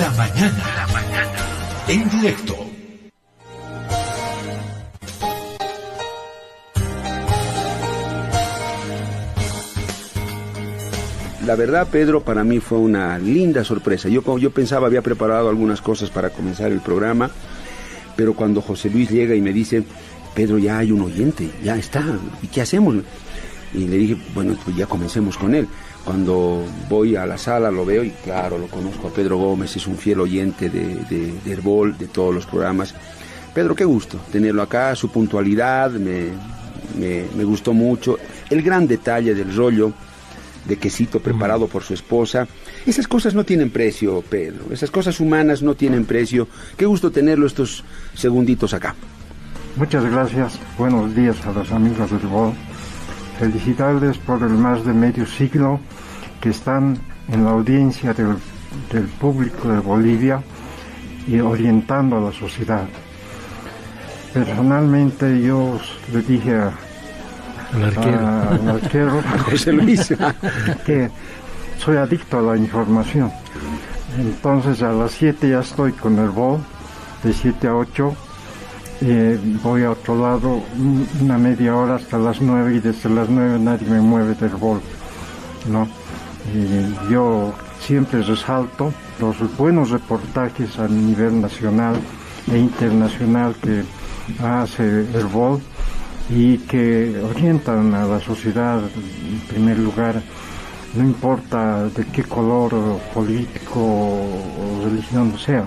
La mañana. La mañana. En directo. La verdad, Pedro, para mí fue una linda sorpresa. Yo, yo pensaba, había preparado algunas cosas para comenzar el programa, pero cuando José Luis llega y me dice, Pedro, ya hay un oyente, ya está, ¿y qué hacemos? Y le dije, bueno, pues ya comencemos con él. Cuando voy a la sala lo veo y claro, lo conozco a Pedro Gómez, es un fiel oyente de, de, de Herbol, de todos los programas. Pedro, qué gusto tenerlo acá, su puntualidad me, me, me gustó mucho. El gran detalle del rollo de quesito preparado por su esposa. Esas cosas no tienen precio, Pedro. Esas cosas humanas no tienen precio. Qué gusto tenerlo estos segunditos acá. Muchas gracias. Buenos días a los amigos del Herbol felicitarles por el más de medio siglo que están en la audiencia del, del público de Bolivia y orientando a la sociedad. Personalmente yo le dije a, al arquero, a, al arquero José Luis. que soy adicto a la información. Entonces a las 7 ya estoy con el BOL, de 7 a 8 eh, voy a otro lado una media hora hasta las 9 y desde las 9 nadie me mueve del bol. ¿no? Yo siempre resalto los buenos reportajes a nivel nacional e internacional que hace el BOL y que orientan a la sociedad en primer lugar, no importa de qué color político o religión sea,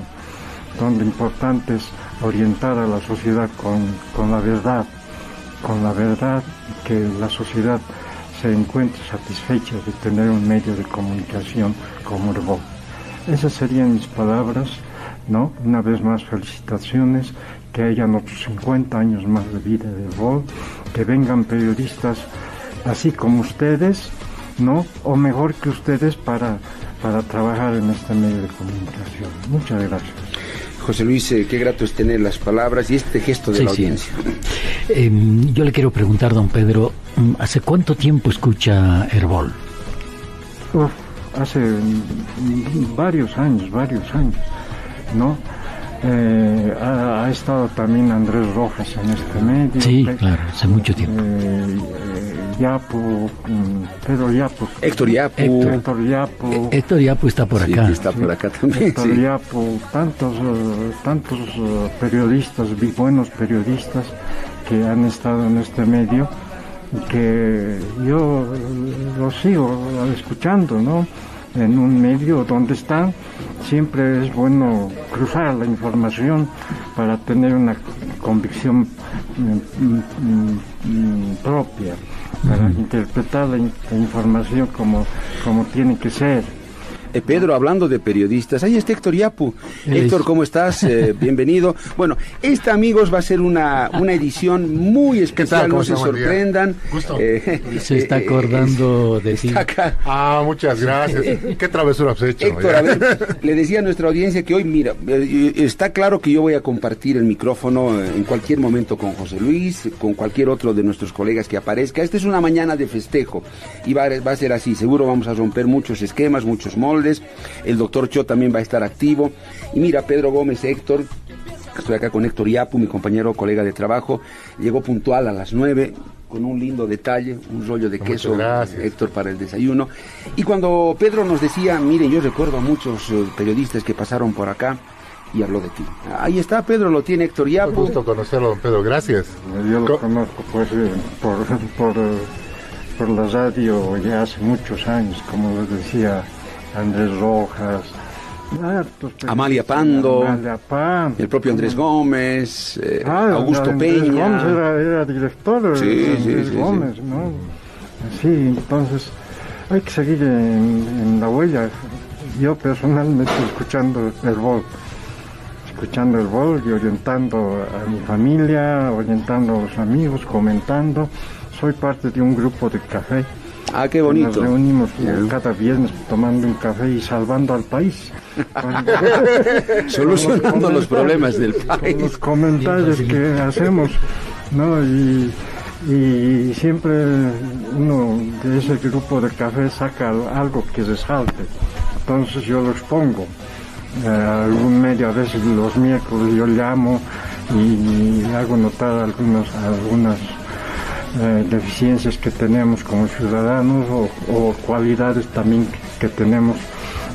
donde importante es orientar a la sociedad con, con, la verdad, con la verdad que la sociedad se encuentre satisfecha de tener un medio de comunicación como el BOL. Esas serían mis palabras, ¿no? Una vez más felicitaciones, que hayan otros 50 años más de vida del BOL, que vengan periodistas así como ustedes, ¿no? O mejor que ustedes para, para trabajar en este medio de comunicación. Muchas gracias. José Luis, eh, qué grato es tener las palabras y este gesto de Sí, la sí. audiencia. Eh, yo le quiero preguntar, don Pedro, mm, ¿hace cuánto tiempo escucha Herbol? Uf, hace mm, varios años, varios años, ¿no? Eh, ha, ha estado también Andrés Rojas en este medio. Sí, Pe- claro, hace mucho tiempo. Eh, eh, Yapo, mm, Pedro Yapo. Héctor Yapu. Héctor. Héctor Yapo. Héctor Yapu está por Sí, acá. está por acá también. Héctor sí. Yapo, tantos, eh, tantos eh, periodistas, buenos periodistas que han estado en este medio que yo eh, los sigo escuchando, ¿no? En un medio donde están, siempre es bueno cruzar la información para tener una convicción mm, mm, mm, propia, para interpretar la, la información como, como tiene que ser. Eh, Pedro, hablando de periodistas, ahí está Héctor Yapu. Héctor, es- ¿cómo estás? Eh, bienvenido. Bueno, esta, amigos, va a ser una, una edición muy especial, ¿Cómo no se sorprendan. Gusto. Eh, Se está acordando de ti. Acá. Ah, muchas gracias. ¿Qué travesura has hecho? Héctor, a ver, le decía a nuestra audiencia que hoy, mira, está claro que yo voy a compartir el micrófono en cualquier momento con José Luis, con cualquier otro de nuestros colegas que aparezca. Esta es una mañana de festejo y va a ser así. Seguro vamos a romper muchos esquemas, muchos moldes. El doctor Cho también va a estar activo. Y mira, Pedro Gómez, Héctor, estoy acá con Héctor Yapu, mi compañero, colega de trabajo, llegó puntual a las 9 con un lindo detalle, un rollo de Muchas queso, gracias. Héctor, para el desayuno. Y cuando Pedro nos decía, miren, yo recuerdo a muchos eh, periodistas que pasaron por acá y habló de ti. Ahí está, Pedro, lo tiene Héctor Un Yapu. gusto conocerlo, don Pedro. Gracias. Yo lo Co- conozco pues eh, por, por, eh, por la radio ya hace muchos años, como les decía Andrés Rojas, Amalia Pando, Amalia Pando, El propio Andrés Gómez, eh, Ah, Augusto Andrés Peña. Gómez era, era director, Sí, sí, Andrés sí, sí. Gómez, ¿no? Sí, entonces hay que seguir en, en la huella. Yo personalmente escuchando el bol, escuchando el bol y orientando a mi familia, orientando a los amigos, comentando. Soy parte de un grupo de café. Ah, qué Nos bonito. reunimos eh, cada viernes tomando un café y salvando al país. Solucionando los problemas del país. los comentarios que hacemos, ¿no? Y, y siempre uno de ese grupo de café saca algo que resalte. Entonces yo lo expongo. eh, algún medio, a veces los miércoles yo llamo y hago notar algunos, algunas eh, deficiencias que tenemos como ciudadanos o, cualidades también que tenemos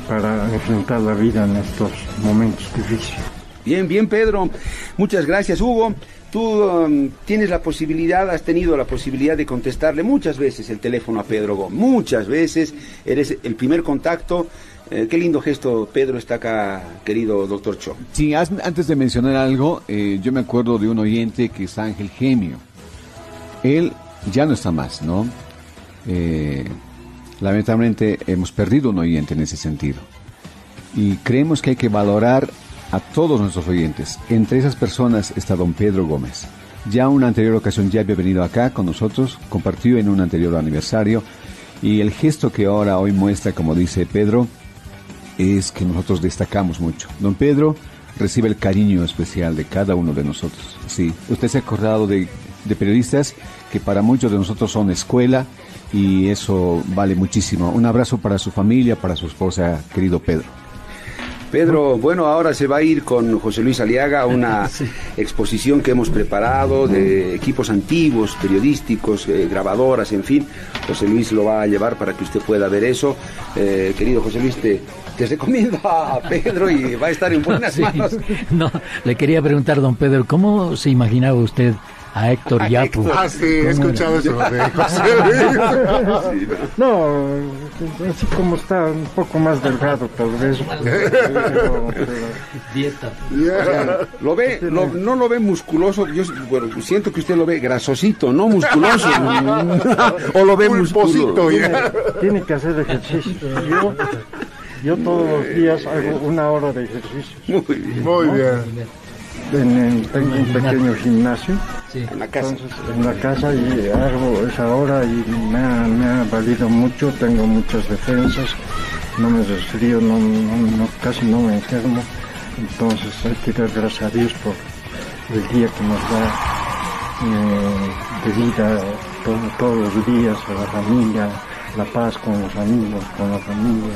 para enfrentar la vida en estos momentos difíciles. Bien, bien Pedro, muchas gracias Hugo. Tú um, tienes la posibilidad, has tenido la posibilidad de contestarle muchas veces el teléfono a Pedro Gómez, muchas veces, eres el primer contacto. Eh, qué lindo gesto, Pedro está acá, querido doctor Cho. Sí, antes de mencionar algo, eh, yo me acuerdo de un oyente que es Ángel Gemio. Él ya no está más, ¿no? Eh, lamentablemente hemos perdido un oyente en ese sentido. Y creemos que hay que valorar a todos nuestros oyentes. Entre esas personas está don Pedro Gómez. Ya una anterior ocasión ya había venido acá con nosotros, compartió en un anterior aniversario y el gesto que ahora hoy muestra, como dice Pedro, es que nosotros destacamos mucho. Don Pedro recibe el cariño especial de cada uno de nosotros. Sí, usted se ha acordado de, de periodistas que para muchos de nosotros son escuela y eso vale muchísimo. Un abrazo para su familia, para su esposa, querido Pedro. Pedro, bueno, ahora se va a ir con José Luis Aliaga a una exposición que hemos preparado de equipos antiguos, periodísticos, eh, grabadoras, en fin. José Luis lo va a llevar para que usted pueda ver eso. Eh, querido José Luis, te, te recomiendo a Pedro y va a estar en buenas manos. No, le quería preguntar, don Pedro, ¿cómo se imaginaba usted a Héctor Yapu. Ah, sí, he escuchado eso de José Luis. no, así como está, un poco más delgado tal vez. Dieta. Lo ve, no lo ve musculoso, yo bueno, siento que usted lo ve grasosito, no musculoso. o lo ve musculoso. Tiene, que hacer ejercicio. Yo, yo todos los días hago una hora de ejercicio. Muy bien. Muy bien en, tengo un pequeño gimnasio. En la casa. En la casa y hago esa hora y me ha, valido mucho tengo muchas defensas no me resfrío no, no, casi no me enfermo. Entonces hay que dar gracias a Dios por el día que nos da eh, de vida todos los días a la familia la paz con los amigos con la familia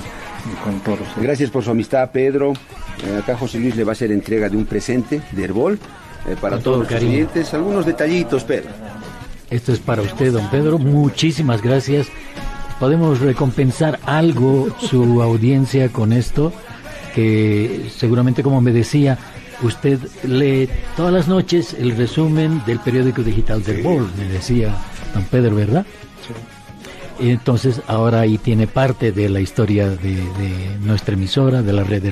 Gracias por su amistad, Pedro. Eh, acá José Luis le va a hacer entrega de un presente de Herbol eh, para todos los clientes. Algunos detallitos, Pedro. Esto es para usted, don Pedro. Muchísimas gracias. Podemos recompensar algo su audiencia con esto, que seguramente, como me decía, usted lee todas las noches el resumen del periódico digital del Herbol, me decía don Pedro, ¿verdad? Sí. Entonces ahora ahí tiene parte de la historia de, nuestra emisora, de la red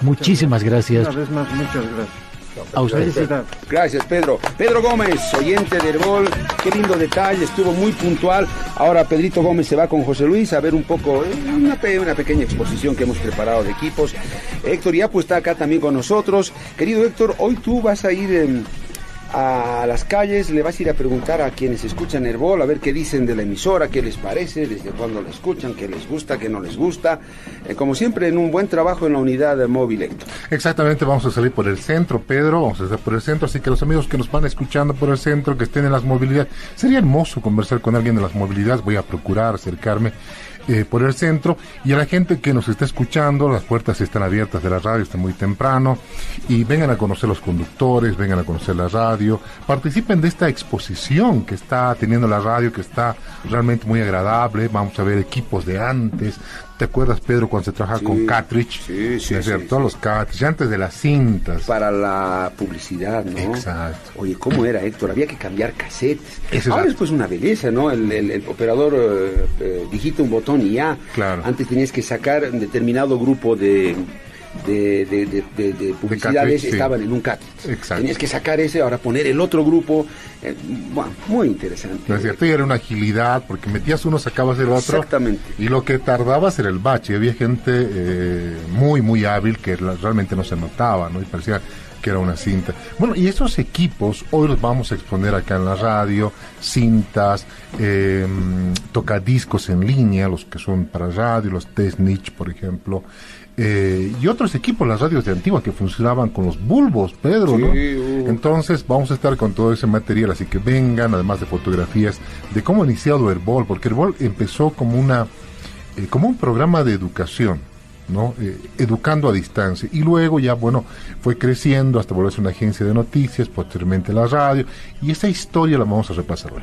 Muchísimas gracias. Una vez más, muchas gracias. A usted. Gracias, Pedro. Pedro Gómez, oyente de Herbol. Qué lindo detalle, estuvo muy puntual. Ahora Pedrito Gómez se va con José Luis a ver un poco, eh, una, una pequeña exposición que hemos preparado de equipos. Héctor Yapu está acá también con nosotros. Querido Héctor, hoy tú vas a ir en a las calles, le vas a ir a preguntar a quienes escuchan Herbol, a ver qué dicen de la emisora, qué les parece, desde cuándo la escuchan, qué les gusta, qué no les gusta. Eh, como siempre, en un buen trabajo en la unidad de móvil. Exactamente, vamos a salir por el centro, Pedro, vamos a estar por el centro, así que los amigos que nos van escuchando por el centro, que estén en las movilidades, sería hermoso conversar con alguien de las movilidades, voy a procurar acercarme eh, por el centro. Y a la gente que nos está escuchando, las puertas están abiertas de la radio, está muy temprano. Y vengan a conocer los conductores, vengan a conocer la radio, participen de esta exposición que está teniendo la radio, que está realmente muy agradable. Vamos a ver equipos de antes, ¿Te acuerdas, Pedro, cuando se trabajaba con cartridge? Sí, sí. Todos los cartridge, antes de las cintas. Para la publicidad, ¿no? Exacto. Oye, ¿cómo era, Héctor? Había que cambiar cassettes. Ahora es pues una belleza, ¿no? El, operador eh, eh, digita un botón y ya. Claro. Antes tenías que sacar un determinado grupo de de, de, publicidades estaban en un cat. Tenías que sacar ese, ahora poner el otro grupo. Eh, muy interesante. No es cierto, y era una agilidad, porque metías uno, sacabas el otro. Exactamente. Y lo que tardabas era el bache. Había gente eh, muy, muy hábil que realmente no se notaba, ¿no? Y parecía que era una cinta. Bueno, y esos equipos hoy los vamos a exponer acá en la radio, cintas, eh, tocadiscos en línea, los que son para radio, los test niche, por ejemplo. Eh, y otros equipos, las radios de Antigua, que funcionaban con los bulbos, Pedro, ¿no? Uh. Entonces vamos a estar con todo ese material, así que vengan, además de fotografías, de cómo ha iniciado Herbol, porque Herbol empezó como una, eh, como un programa de educación, ¿no? Eh, educando a distancia. Y luego ya, bueno, fue creciendo hasta volverse una agencia de noticias, posteriormente la radio, y esa historia la vamos a repasar hoy.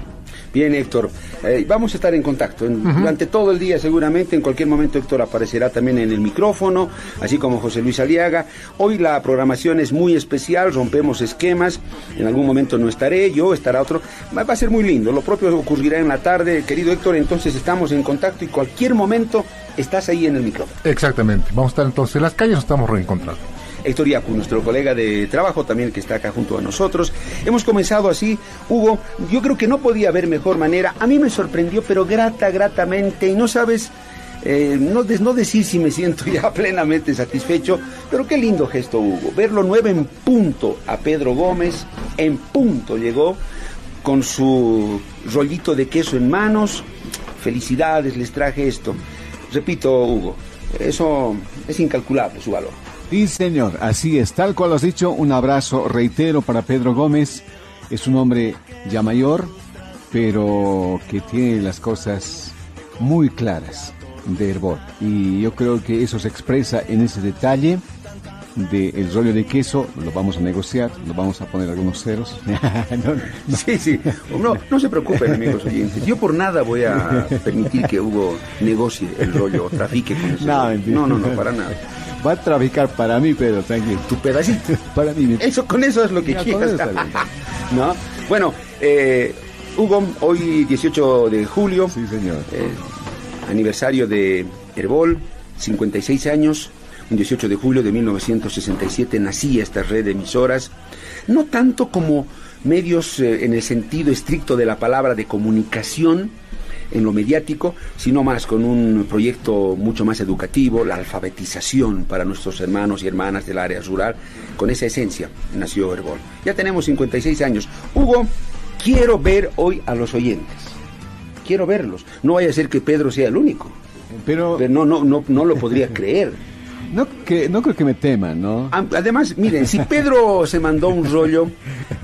Bien, Héctor, eh, vamos a estar en contacto. Durante todo el día seguramente, en cualquier momento Héctor aparecerá también en el micrófono, así como José Luis Aliaga. Hoy la programación es muy especial, rompemos esquemas, en algún momento no estaré, yo estará otro, va, va a ser muy lindo, lo propio ocurrirá en la tarde, querido Héctor, entonces estamos en contacto y cualquier momento estás ahí en el micrófono. Exactamente, vamos a estar entonces en las calles, nos estamos reencontrando. Héctor Iacu, nuestro colega de trabajo también que está acá junto a nosotros. Hemos comenzado así, Hugo, yo creo que no podía haber mejor manera. A mí me sorprendió, pero grata, gratamente, y no sabes, eh, no, no decir si me siento ya plenamente satisfecho, pero qué lindo gesto, Hugo. Verlo nueve en punto a Pedro Gómez, en punto llegó, con su rollito de queso en manos. Felicidades, les traje esto. Repito, Hugo, eso es incalculable su valor. Sí, señor, así es, tal cual has dicho, un abrazo, reitero, para Pedro Gómez. Es un hombre ya mayor, pero que tiene las cosas muy claras de Herbol. Y yo creo que eso se expresa en ese detalle del rollo de queso. Lo vamos a negociar, lo vamos a poner algunos ceros. No, no. Sí, sí. No, no se preocupen, amigos oyentes. Yo por nada voy a permitir que Hugo negocie el rollo o trafique con ese No. No, no, no, para nada. Va a traficar para mí, Pedro, tranquilo. Tu pedacito. Para mí. Eso, con eso es lo que quieras. ¿No? Bueno, eh, Hugo, hoy 18 de julio, Sí, señor. eh, aniversario de Herbol, 56 años, un 18 de julio de 1967 nacía esta red de emisoras, no tanto como medios eh, en el sentido estricto de la palabra de comunicación, en lo mediático, sino más con un proyecto mucho más educativo, la alfabetización para nuestros hermanos y hermanas del área rural. Con esa esencia nació Herbol. Ya tenemos 56 años. Hugo, quiero ver hoy a los oyentes. Quiero verlos. No vaya a ser que Pedro sea el único. Pero Pero no, no, no, no lo podría creer. No, que, no creo que me teman, ¿no? Además, miren, si Pedro se mandó un rollo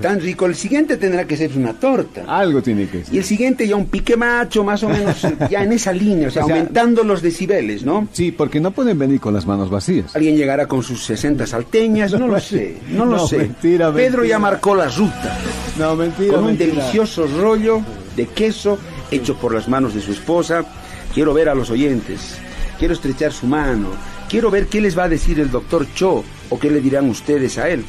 tan rico, el siguiente tendrá que ser una torta. Algo tiene que Y ser. el siguiente ya un pique macho, más o menos, ya en esa línea, o sea, O sea, aumentando los decibeles, ¿no? Sí, porque no pueden venir con las manos vacías. Alguien llegará con sus 60 salteñas, no lo sé, no lo No, sé. mentira, Pedro ya marcó la ruta, No, mentira. con un mentira. delicioso rollo de queso hecho por las manos de su esposa. Quiero ver a los oyentes, quiero estrechar su mano, quiero ver qué les va a decir el doctor Cho o qué le dirán ustedes a él.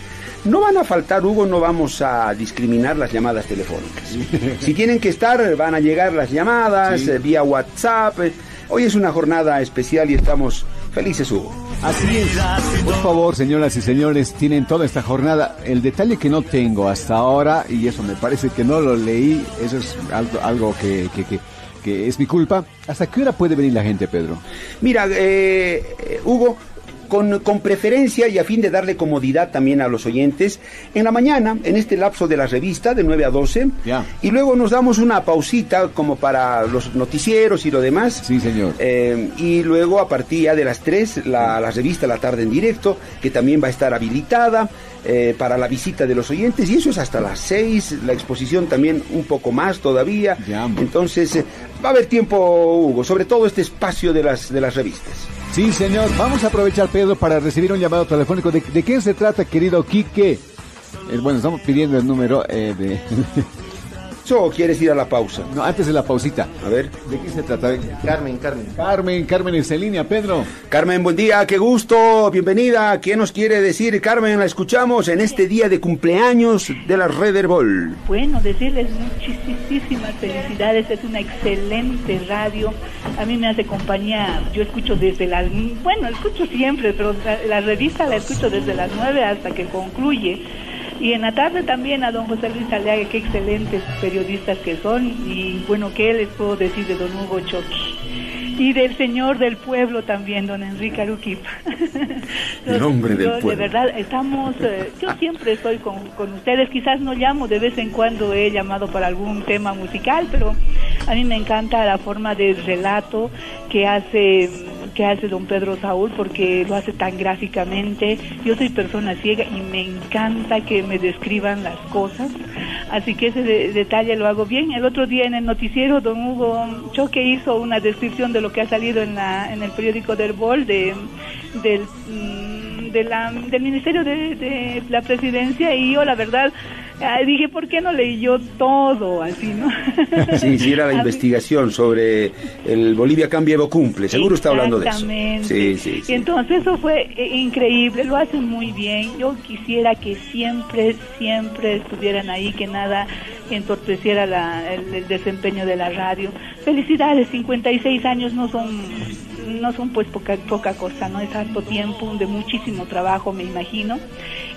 No van a faltar, Hugo, no vamos a discriminar las llamadas telefónicas. Si tienen que estar, van a llegar las llamadas Sí. eh, vía WhatsApp. eh. Hoy es una jornada especial y estamos felices, Hugo. Así es. Por favor, señoras y señores, tienen toda esta jornada. El detalle que no tengo hasta ahora, y eso me parece que no lo leí, eso es algo, algo que, que, que, que es mi culpa. ¿Hasta qué hora puede venir la gente, Pedro? Mira, eh, eh, Hugo, con, con preferencia y a fin de darle comodidad también a los oyentes, en la mañana, en este lapso de la revista, de 9 a 12, Ya. y luego nos damos una pausita como para los noticieros y lo demás. Sí, señor. Eh, y luego a partir ya de las 3, la, la revista La Tarde en Directo, que también va a estar habilitada eh, para la visita de los oyentes, y eso es hasta las 6, la exposición también un poco más todavía. Ya. Entonces, eh, va a haber tiempo, Hugo, sobre todo este espacio de las, de las revistas. Sí, señor. Vamos a aprovechar, Pedro, para recibir un llamado telefónico. ¿De, de quién se trata, querido Quique? Eh, bueno, estamos pidiendo el número eh, ¿O quieres ir a la pausa? no, antes de la pausita. A ver. ¿De quién se trata? Carmen, Carmen. Carmen, Carmen está en línea, Pedro. Carmen, buen día, qué gusto, bienvenida. ¿Qué nos quiere decir, Carmen? La escuchamos en este día de cumpleaños de la Red Herbol. Bueno, decirles muchísimas felicidades, es una excelente radio. A mí me hace compañía, yo escucho desde las, bueno, escucho siempre, pero la, la revista la escucho desde las 9 hasta que concluye. Y en la tarde también a don José Luis Aliaga, qué excelentes periodistas que son. Y bueno, ¿qué les puedo decir de don Hugo Choqui? Y del señor del pueblo también, don Enrique Aruquipa. El hombre del Yo, de pueblo. verdad, estamos, eh, yo siempre estoy con, con ustedes, quizás no llamo, de vez en cuando he llamado para algún tema musical, pero a mí me encanta la forma de relato que hace que hace don Pedro Saúl porque lo hace tan gráficamente. Yo soy persona ciega y me encanta que me describan las cosas, así que ese detalle lo hago bien. El otro día en el noticiero don Hugo Choque hizo una descripción de lo que ha salido en, la, en el periódico del Bol de, del... Mm, de del Ministerio de, de la Presidencia y yo la verdad dije, ¿por qué no leí yo todo así, no? Sí, sí, era la investigación sobre el Bolivia cambia o cumple. Seguro está hablando de eso. Sí, sí, sí. Y entonces eso fue eh, increíble, lo hacen muy bien. Yo quisiera que siempre, siempre estuvieran ahí, que nada entorpeciera la, el, desempeño de la radio. Felicidades, 56 años no son no son pues poca, poca cosa, ¿no? Es harto tiempo, de muchísimo trabajo, me imagino.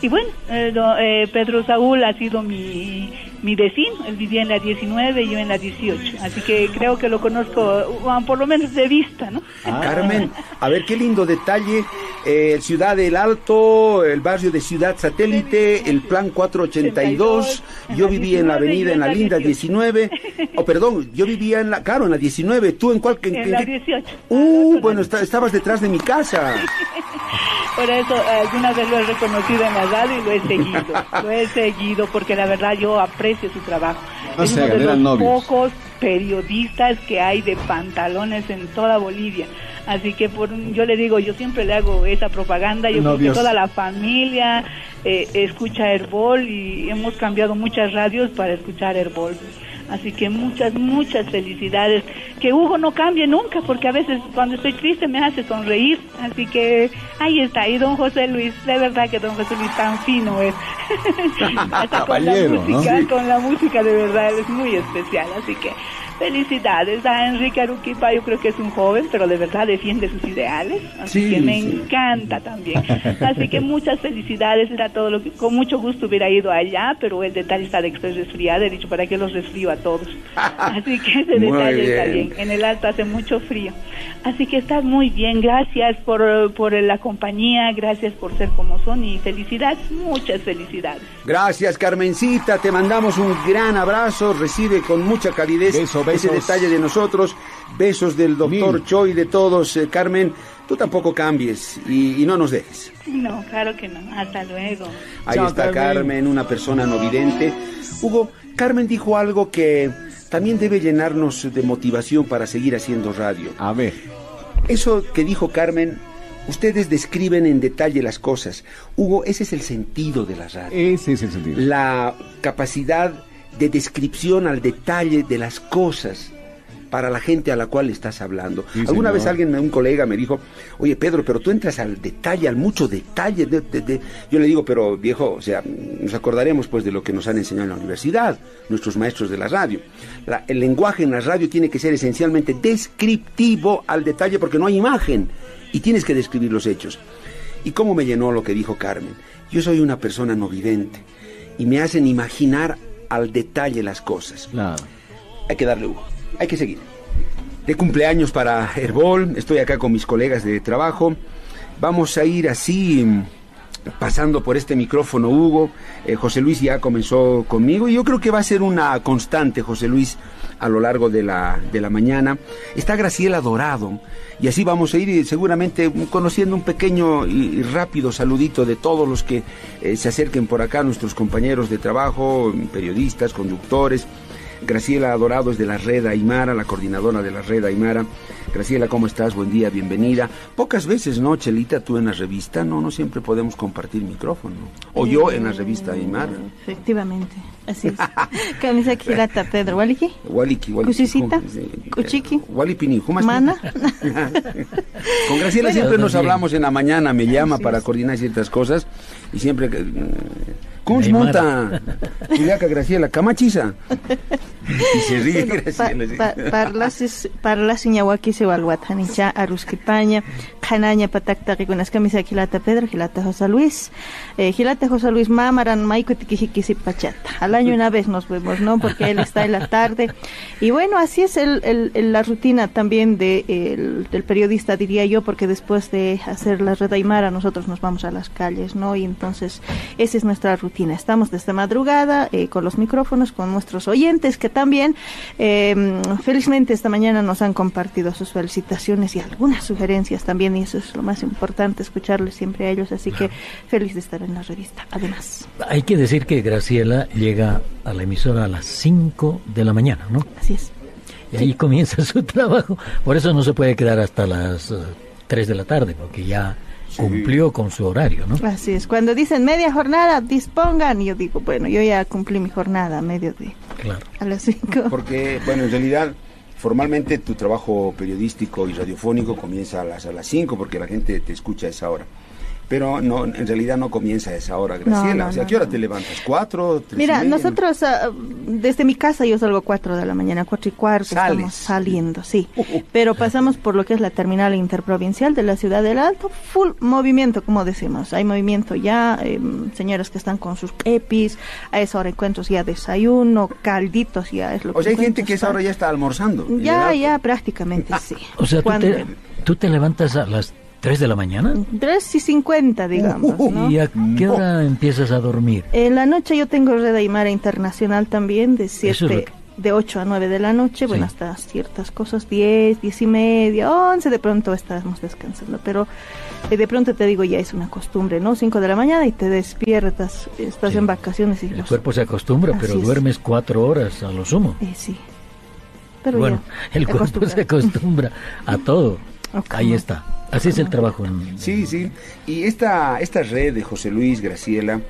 Y bueno, eh, eh, Pedro Saúl ha sido mi, mi vecino, él vivía en la 19 y yo en la 18, así que creo que lo conozco por lo menos de vista, ¿no? Ah. Carmen, a ver qué lindo detalle, eh, Ciudad del Alto, el barrio de Ciudad Satélite, el Plan 482, yo vivía en la avenida, en la linda 19, oh perdón, yo vivía en la, claro, en la 19, ¿tú en cuál? En, la 18. Uh, bueno, estabas detrás de mi casa. Por eso alguna vez lo he reconocido en la radio y lo he seguido, lo he seguido porque la verdad yo aprecio su trabajo. es uno de los pocos periodistas que hay de pantalones en toda Bolivia. Así que por, yo le digo, yo siempre le hago esa propaganda. Yo creo que toda la familia eh, escucha Herbol y hemos cambiado muchas radios para escuchar Herbol. Así que muchas, muchas felicidades. Que Hugo no cambie nunca, porque a veces cuando estoy triste me hace sonreír. Así que ahí está. Y don José Luis, de verdad que don José Luis tan fino es. con la música, con la música de verdad, es muy especial. Así que Felicidades a Enrique Aruquipa, yo creo que es un joven, pero de verdad defiende sus ideales, así que me encanta también. Así que muchas felicidades, era todo lo que, con mucho gusto hubiera ido allá, pero el detalle está de que estoy resfriada, he dicho, ¿para qué los resfrío a todos? Así que ese detalle está bien, en el alto hace mucho frío. Así que está muy bien, gracias por, por la compañía, gracias por ser como son y felicidades, muchas felicidades. Gracias Carmencita, te mandamos un gran abrazo, recibe con mucha calidez ese detalle de nosotros. Besos del doctor Choi, de todos. Eh, Carmen, tú tampoco cambies y, no nos dejes. No, claro que no. Hasta luego. Ahí está Carmen. una persona no vidente. Hugo, Carmen dijo algo que también debe llenarnos de motivación para seguir haciendo radio. A ver. Eso que dijo Carmen Ustedes describen en detalle las cosas. Hugo, ese es el sentido de la radio. Ese es el sentido. La capacidad de descripción al detalle de las cosas para la gente a la cual estás hablando. Alguna vez alguien, un colega me dijo, oye Pedro, pero tú entras al detalle, al mucho detalle. De, Yo le digo, pero viejo, o sea, nos acordaremos pues de lo que nos han enseñado en la universidad, nuestros maestros de la radio. el lenguaje en la radio tiene que ser esencialmente descriptivo al detalle porque no hay imagen y tienes que describir los hechos. ¿Y cómo me llenó lo que dijo Carmen? Yo soy una persona no vidente y me hacen imaginar al detalle las cosas. Hay que darle Hugo, hay que seguir. De cumpleaños para Herbol, estoy acá con mis colegas de trabajo. Vamos a ir así pasando por este micrófono, Hugo. Eh, José Luis ya comenzó conmigo y yo creo que va a ser una constante, José Luis, a lo largo de la, de la mañana. Está Graciela Dorado y así vamos a ir seguramente conociendo un pequeño y, rápido saludito de todos los que eh, se acerquen por acá, nuestros compañeros de trabajo, periodistas, conductores. Graciela Dorado es de la Red Aymara, la coordinadora de la Red Aymara. Graciela, ¿cómo estás? Buen día, bienvenida. Pocas veces, ¿no, Chelita, tú en la revista? No, no siempre podemos compartir micrófono. O yo en la revista Aymara. Efectivamente, así es. Camisa Kirata Pedro, ¿waliki? Waliki, waliki. Cuchicita, cuchiqui. Walipini, Mana. Con Graciela siempre nos hablamos en la mañana, me llama para coordinar ciertas cosas y siempre... ¿Cómo se monta? Juliaca Graciela, Camachiza. Y se ríe Graciela. Parla siñawaki se walwatanicha arusquipaña, canaña patacta ricunas camisa gilata Pedro, gilata José Luis, eh, gilata José Luis mamaran maico tiquijikisi pachata. Al año una vez nos vemos, ¿no? Porque él está en la tarde. Y bueno, así es el, el, la rutina también de, el, del periodista, diría yo, porque después de hacer la red Aymara nosotros nos vamos a las calles, ¿no? Y entonces esa es nuestra rutina. Estamos desde madrugada eh, con los micrófonos, con nuestros oyentes que también. Eh, felizmente esta mañana nos han compartido sus felicitaciones y algunas sugerencias también, y eso es lo más importante, escucharles siempre a ellos, así que feliz de estar en la revista. Además. Hay que decir que Graciela llega a la emisora a las 5 de la mañana, ¿no? Así es. Y ahí comienza su trabajo. Por eso no se puede quedar hasta las 3 de la tarde, porque ya cumplió con su horario, ¿no? Así es. Cuando dicen media jornada, dispongan. Y yo digo, bueno, yo ya cumplí mi jornada a medio de. Claro. A las 5. Porque, bueno, en realidad, formalmente tu trabajo periodístico y radiofónico comienza a las a las 5 porque la gente te escucha a esa hora. Pero no, en realidad no comienza a esa hora, Graciela. no, o sea, ¿a qué hora no. te levantas? ¿Cuatro? tres y Mira, media? nosotros, ah, desde mi casa yo salgo 4 de la mañana, 4 y cuarto, Sales. estamos saliendo, sí. Pero pasamos por lo que es la terminal interprovincial de la ciudad del Alto, full movimiento, como decimos. Hay movimiento ya, eh, señoras que están con sus epis, a esa hora encuentros ya desayuno, calditos ya es lo O sea, hay gente que a esa hora ya está almorzando. Ya, ya, prácticamente sí. O sea, tú te, tú te levantas a las 3 de la mañana. Tres y 50, digamos, ¿no? ¿Y a qué hora empiezas a dormir? En la noche yo tengo Red Aymara Internacional también, de Eso es 7, lo que- de 8 a 9 de la noche, bueno, Sí. hasta ciertas cosas, 10, 10 y media, 11 de pronto estamos descansando, pero eh, de pronto te digo, ya es una costumbre, ¿no? 5 de la mañana y te despiertas, estás Sí. en vacaciones y El los- cuerpo se acostumbra, pero es. duermes cuatro horas a lo sumo. eh, sí. Pero bueno, ya, el cuerpo se acostumbra a todo. Ahí está. Así es el trabajo. En, Sí, sí. Y esta, esta red de José Luis Graciela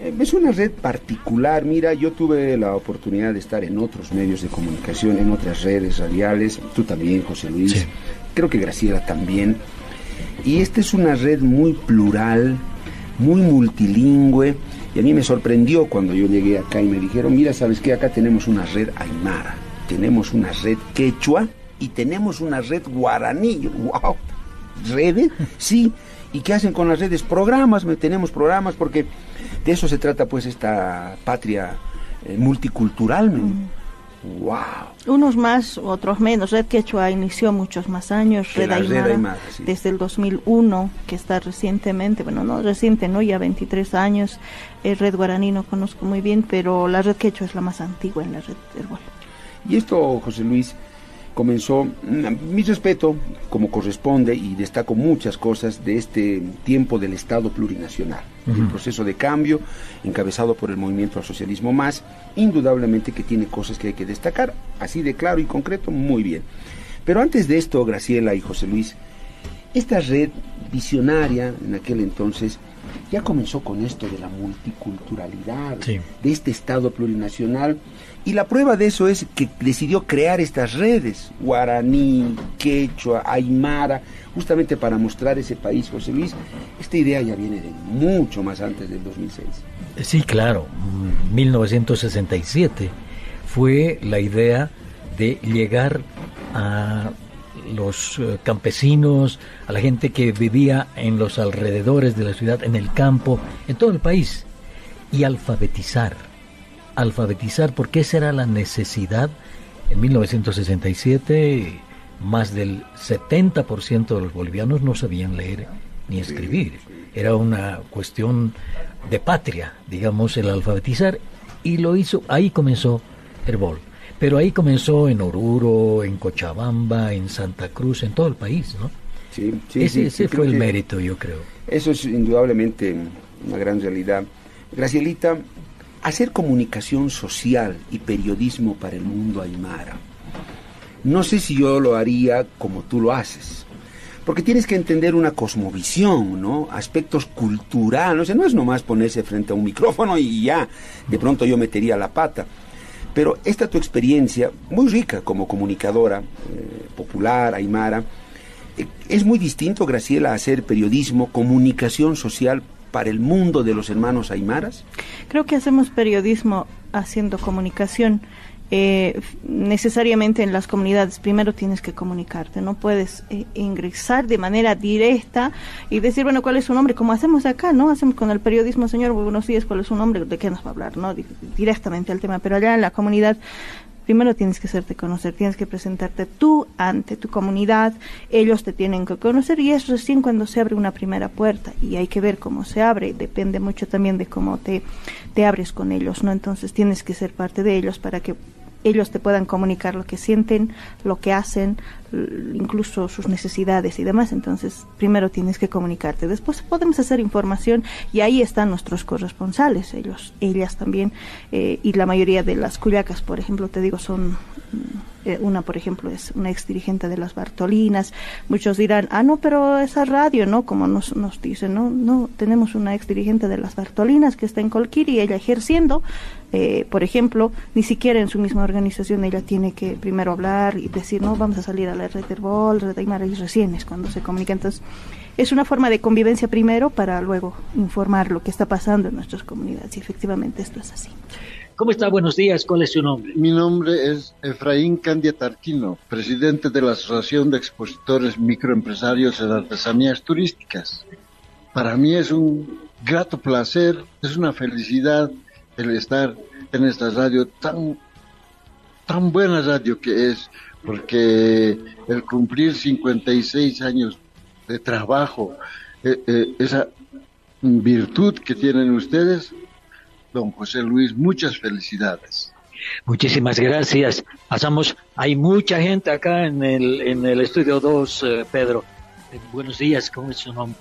eh, es una red particular. Mira, yo tuve la oportunidad de estar en otros medios de comunicación, en otras redes radiales. Tú también, José Luis. Sí. Creo que Graciela también. Y esta es una red muy plural, muy multilingüe. Y a mí me sorprendió cuando yo llegué acá y me dijeron, mira, ¿sabes qué? Acá tenemos una red aymara, tenemos una red quechua y tenemos una red guaraní. ¡Wow! ¿Redes? Sí. ¿Y qué hacen con las redes? Programas, tenemos programas porque de eso se trata pues esta patria eh, multicultural. ¡Wow! Unos más, otros menos. Red Quechua inició muchos más años. Red la Red Aymara, Aymara, sí. desde el 2001, que está recientemente, bueno, no reciente, ¿no? Ya 23 años. Eh, Red Guaraní no conozco muy bien, pero la Red Quechua es la más antigua en la Red Herbol. Y esto, José Luis, comenzó, mm, mi respeto, como corresponde, y destaco muchas cosas de este tiempo del Estado plurinacional, del Ujú. proceso de cambio encabezado por el movimiento al socialismo más, indudablemente que tiene cosas que hay que destacar, así de claro y concreto, muy bien. Pero antes de esto, Graciela y José Luis, esta red visionaria en aquel entonces ya comenzó con esto de la multiculturalidad, Sí. de este Estado plurinacional. Y la prueba de eso es que decidió crear estas redes, guaraní, quechua, aymara, justamente para mostrar ese país, José Luis. Esta idea ya viene de mucho más antes del 2006. Sí, claro. mm, 1967 fue la idea de llegar a los eh, campesinos, a la gente que vivía en los alrededores de la ciudad, en el campo, en todo el país, y alfabetizar. Alfabetizar, porque esa era la necesidad. En 1967, más del 70% de los bolivianos no sabían leer ni escribir. Era una cuestión de patria, digamos, el alfabetizar, y lo hizo, ahí comenzó Herbol. Pero ahí comenzó en Oruro, en Cochabamba, en Santa Cruz, en todo el país, ¿no? Sí, sí, ese sí, ese fue el mérito, yo creo. Eso es indudablemente una gran realidad. Gracielita, hacer comunicación social y periodismo para el mundo aymara. No sé si yo lo haría como tú lo haces. Porque tienes que entender una cosmovisión, ¿no? Aspectos culturales. No es nomás ponerse frente a un micrófono y ya, de pronto yo metería la pata. Pero esta tu experiencia, muy rica como comunicadora eh, popular, aymara, eh, es muy distinto, Graciela, hacer periodismo, comunicación social para el mundo de los hermanos aymaras. Creo que hacemos periodismo haciendo comunicación. Eh, necesariamente en las comunidades primero tienes que comunicarte, no puedes eh, ingresar de manera directa y decir, bueno, ¿cuál es su nombre? Como hacemos acá, ¿no? Hacemos con el periodismo, señor, buenos días, ¿cuál es su nombre? ¿De qué nos va a hablar? ¿No? Di- Directamente al tema, pero allá en la comunidad primero tienes que hacerte conocer, tienes que presentarte tú ante tu comunidad, ellos te tienen que conocer y es recién cuando se abre una primera puerta y hay que ver cómo se abre, depende mucho también de cómo te, te abres con ellos, ¿no? Entonces tienes que ser parte de ellos para que ellos te puedan comunicar lo que sienten, lo que hacen, incluso sus necesidades y demás. Entonces, primero tienes que comunicarte. Después podemos hacer información y ahí están nuestros corresponsales, ellos, ellas también. Eh, y la mayoría de las cuyacas, por ejemplo, te digo, son mm, eh, una, por ejemplo, es una ex dirigente de las Bartolinas. Muchos dirán, ah, no, pero esa radio, ¿no? Como nos, nos dicen, no, no, tenemos una ex dirigente de las Bartolinas que está en Colquiri ella ejerciendo, eh, por ejemplo, ni siquiera en su misma organización ella tiene que primero hablar y decir, no, vamos a salir a la red del bol, red y recién es cuando se comunica. Entonces, es una forma de convivencia primero para luego informar lo que está pasando en nuestras comunidades y efectivamente esto es así. ¿Cómo está? Buenos días. ¿Cuál es su nombre? Mi nombre es Efraín Candia Tarquino, presidente de la Asociación de Expositores Microempresarios en Artesanías Turísticas. Para mí es un grato placer, es una felicidad el estar en esta radio tan, tan buena radio que es, porque el cumplir 56 años de trabajo, eh, eh, esa virtud que tienen ustedes, don José Luis, muchas felicidades. Muchísimas gracias. Pasamos, hay mucha gente acá en el, en el estudio 2, eh, Pedro. Eh, buenos días, ¿cómo es su nombre?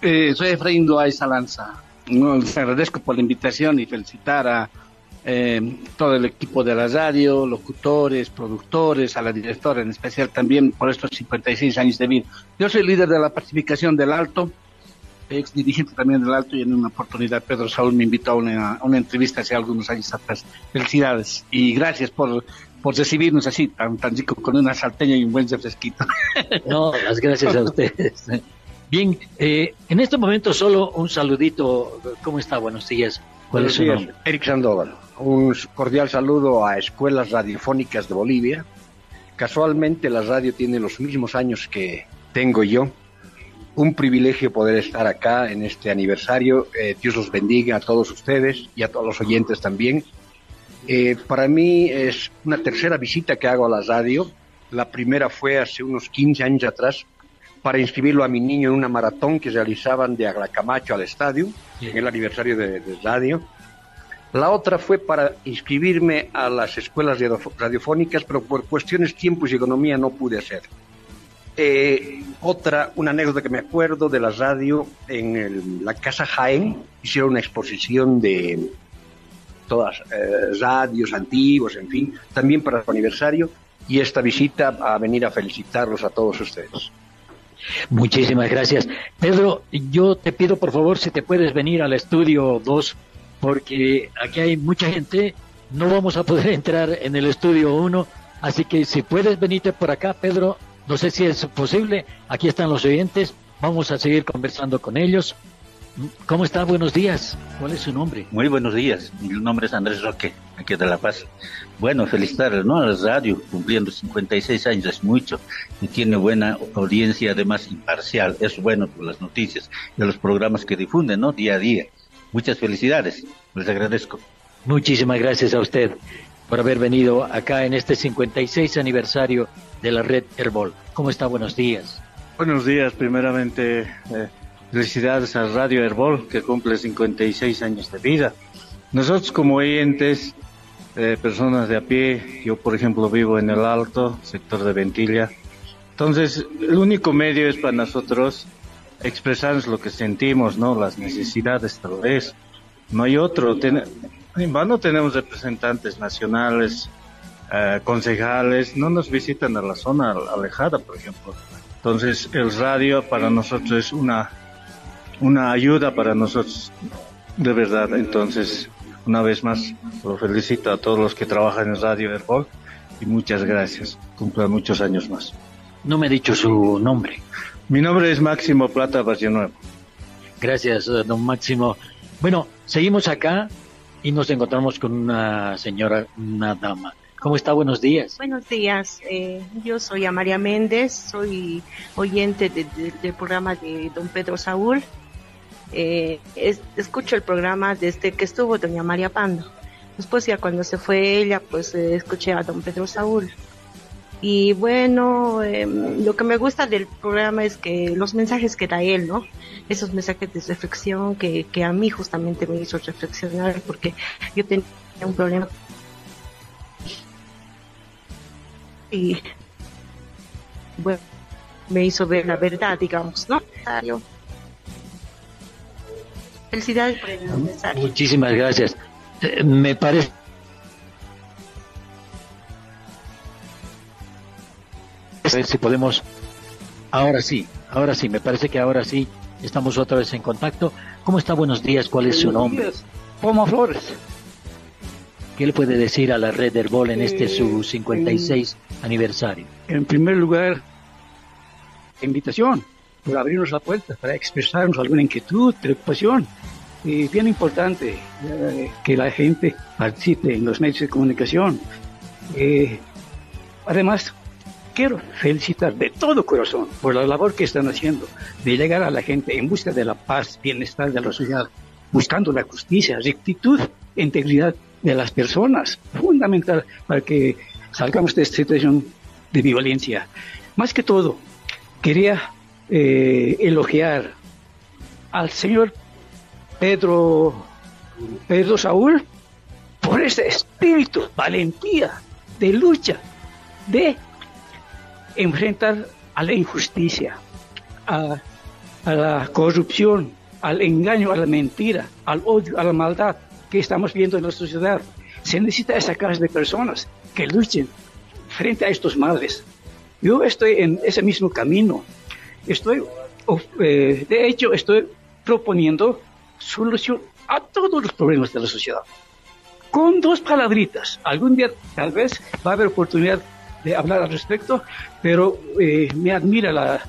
Eh, soy Efraín Duay Salanza. Les agradezco por la invitación y felicitar a todo el equipo de la radio, locutores, productores, a la directora en especial también por estos 56 años de vida. Yo soy líder de la pacificación del Alto ex dirigente también del Alto, y en una oportunidad Pedro Saúl me invitó a una, entrevista hace algunos años atrás. Felicidades y gracias por, por recibirnos así, tan, tan rico, con una salteña y un buen refresquito. No, las gracias a ustedes. Bien, eh, en este momento solo un saludito. ¿Cómo está? Buenos días. ¿Cuál es su nombre? Eric Sandoval. Un cordial saludo a Escuelas Radiofónicas de Bolivia. Casualmente la radio tiene los mismos años que tengo yo un privilegio poder estar acá en este aniversario. Eh, Dios los bendiga a todos ustedes y a todos los oyentes también. Eh, para mí es una tercera visita que hago a la radio. La primera fue hace unos 15 años atrás para inscribirlo a mi niño en una maratón que realizaban de Aglacamacho al estadio, en el aniversario de, de, radio. La otra fue para inscribirme a las escuelas radiofónicas, pero por cuestiones, tiempos y economía no pude hacer. Eh, otra, una anécdota que me acuerdo de la radio en la Casa Jaén, hicieron una exposición de todas eh, radios antiguos, en fin, también para su aniversario, y esta visita a venir a felicitarlos a todos ustedes. Muchísimas gracias. Pedro, yo te pido por favor si te puedes venir al estudio 2, porque aquí hay mucha gente, no vamos a poder entrar en el estudio 1, así que si puedes venirte por acá, Pedro, no sé si es posible. Aquí están los oyentes. Vamos a seguir conversando con ellos. ¿Cómo está? Buenos días. ¿Cuál es su nombre? Muy buenos días. Mi nombre es Andrés Roque, aquí de La Paz. Bueno, felicitarles, ¿no? A la radio, cumpliendo 56 años es mucho y tiene buena audiencia, además imparcial. Es bueno por las noticias y los programas que difunden, ¿no? Día a día. Muchas felicidades. Les agradezco. Muchísimas gracias a usted por haber venido acá en este 56 aniversario de la red Herbol. ¿Cómo está? Buenos días. Buenos días, primeramente eh, felicidades a Radio Herbol que cumple 56 años de vida. Nosotros como oyentes, eh, personas de a pie, yo por ejemplo vivo en el Alto, sector de Ventilla, entonces el único medio es para nosotros expresarnos lo que sentimos, ¿no? Las necesidades tal vez. No hay otro. En vano tenemos representantes nacionales, eh, concejales, no nos visitan a la zona alejada, por ejemplo. Entonces, el radio para nosotros es una, una ayuda para nosotros, de verdad. Entonces, una vez más, lo felicito a todos los que trabajan en Radio Herbol y muchas gracias. Cumplan muchos años más. No me ha dicho su nombre. Mi nombre es Máximo Plata Nuevo. Gracias, don Máximo. Bueno, seguimos acá y nos encontramos con una señora, una dama. ¿Cómo está? Buenos días. Buenos días. Eh, yo soy María Méndez, soy oyente del programa de don Pedro Saúl. Eh, escucho el programa desde que estuvo doña María Pando. Después ya cuando se fue ella, pues eh, escuché a don Pedro Saúl. Y bueno, em, lo que me gusta del programa es que los mensajes que da él, ¿no? Esos mensajes de reflexión que, que a mí justamente me hizo reflexionar porque yo tenía un problema y bueno, me hizo ver la verdad, digamos, ¿no? Felicidades por el aniversario. Muchísimas gracias. Eh, me parece a ver si podemos ahora sí, ahora sí, me parece que ahora sí estamos otra vez en contacto. ¿Cómo está? Buenos días, ¿cuál es su nombre? Poma Flores. ¿Qué le puede decir a la red Herbol en este su 56 aniversario? En primer lugar, invitación por abrirnos la puerta para expresarnos alguna inquietud, preocupación. Y bien importante eh, que la gente participe en los medios de comunicación. Eh, además, quiero felicitar de todo corazón por la labor que están haciendo de llegar a la gente en busca de la paz, bienestar de la sociedad, buscando la justicia, rectitud, integridad de las personas, fundamental para que salgamos de esta situación de violencia. Más que todo, quería eh, elogiar al señor Pedro, Pedro Saúl por ese espíritu, valentía, de lucha, de enfrentar a la injusticia, a, la corrupción, al engaño, a la mentira, al odio, a la maldad que estamos viendo en la sociedad. Se necesita esa clase de personas que luchen frente a estos males. Yo estoy en ese mismo camino. Estoy, eh, de hecho, estoy proponiendo solución a todos los problemas de la sociedad. Con dos palabritas. Algún día tal vez va a haber oportunidad de hablar al respecto, pero eh, me admira la,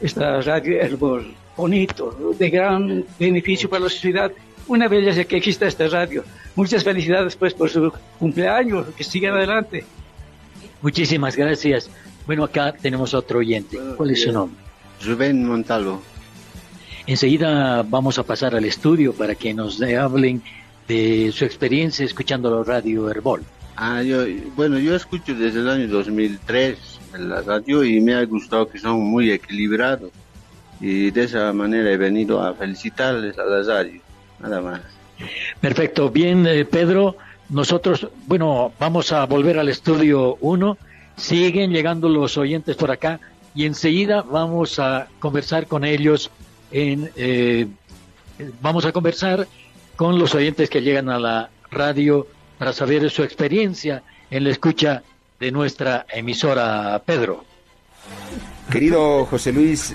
esta radio Herbol, bonito, de gran beneficio para la sociedad. Una belleza que exista esta radio. Muchas felicidades pues por su cumpleaños, que sigan adelante. Muchísimas gracias. Bueno, acá tenemos otro oyente. ¿Cuál es su nombre? Rubén Montalvo. Enseguida vamos a pasar al estudio para que nos hablen de su experiencia escuchando la radio Herbol. Ah, yo, bueno, yo escucho desde el año 2003 en la radio y me ha gustado que son muy equilibrados. Y de esa manera he venido a felicitarles a la radio, nada más. Perfecto, bien, eh, Pedro. Nosotros, bueno, vamos a volver al estudio 1. Siguen llegando los oyentes por acá y enseguida vamos a conversar con ellos en, eh, vamos a conversar con los oyentes que llegan a la radio para saber su experiencia en la escucha de nuestra emisora Pedro. Querido José Luis,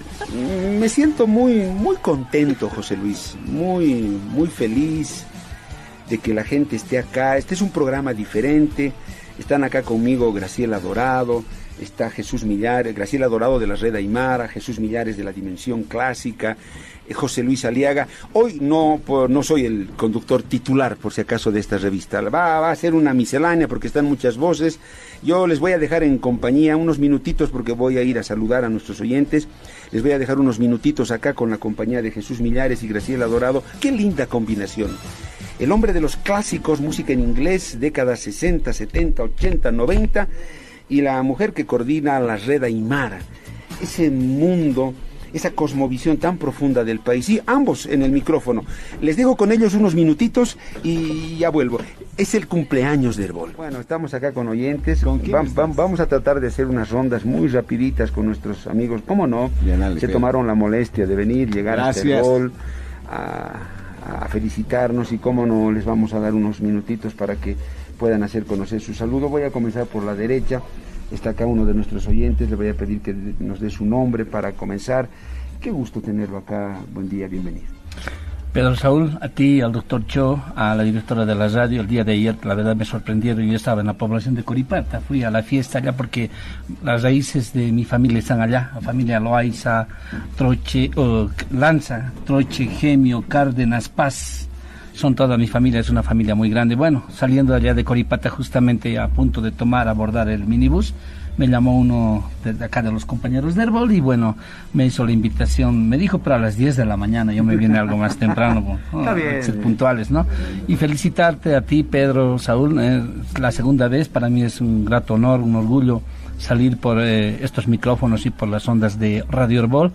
me siento muy muy contento, José Luis, muy muy feliz de que la gente esté acá. Este es un programa diferente. Están acá conmigo Graciela Dorado, está Jesús Millares, Graciela Dorado de la Red Aymara, Jesús Millares de la Dimensión Clásica, eh, José Luis Aliaga. Hoy no, no soy el conductor titular, por si acaso, de esta revista. Va, va a ser una miscelánea porque están muchas voces. Yo les voy a dejar en compañía unos minutitos porque voy a ir a saludar a nuestros oyentes. Les voy a dejar unos minutitos acá con la compañía de Jesús Millares y Graciela Dorado. Qué linda combinación. El hombre de los clásicos, música en inglés, décadas 60, 70, 80, 90 y la mujer que coordina la red Aymara. Ese mundo, esa cosmovisión tan profunda del país. Y ambos en el micrófono. Les dejo con ellos unos minutitos y ya vuelvo. Es el cumpleaños del Herbol. Bueno, estamos acá con oyentes. vamos a tratar de hacer unas rondas muy rapiditas con nuestros amigos. ¿Cómo no? Se tomaron la molestia de venir, llegar a este Herbol, a felicitarnos y cómo no les vamos a dar unos minutitos para que puedan hacer conocer su saludo. Voy a comenzar por la derecha. Está acá uno de nuestros oyentes. Le voy a pedir que nos dé su nombre para comenzar. Qué gusto tenerlo acá. Buen día, bienvenido. Pedro Saúl, a ti, al doctor Cho, a la directora de la radio, el día de ayer, la verdad me sorprendieron, yo estaba en la población de Coripata, fui a la fiesta allá porque las raíces de mi familia están allá, la familia Loaiza, Troche, Lanza, Troche, Gemio, Cárdenas, Paz, son toda mi familia, es una familia muy grande. Bueno, saliendo allá de Coripata, justamente a punto de tomar, abordar el minibús, me llamó uno de acá de los compañeros de Herbol y bueno, me hizo la invitación, me dijo, pero a las 10 de la mañana, yo me vine algo más temprano, Está bien. ser puntuales, ¿no? Y felicitarte a ti, Pedro, Saúl, eh, la segunda vez, para mí es un grato honor, un orgullo salir por eh, estos micrófonos y por las ondas de Radio Herbol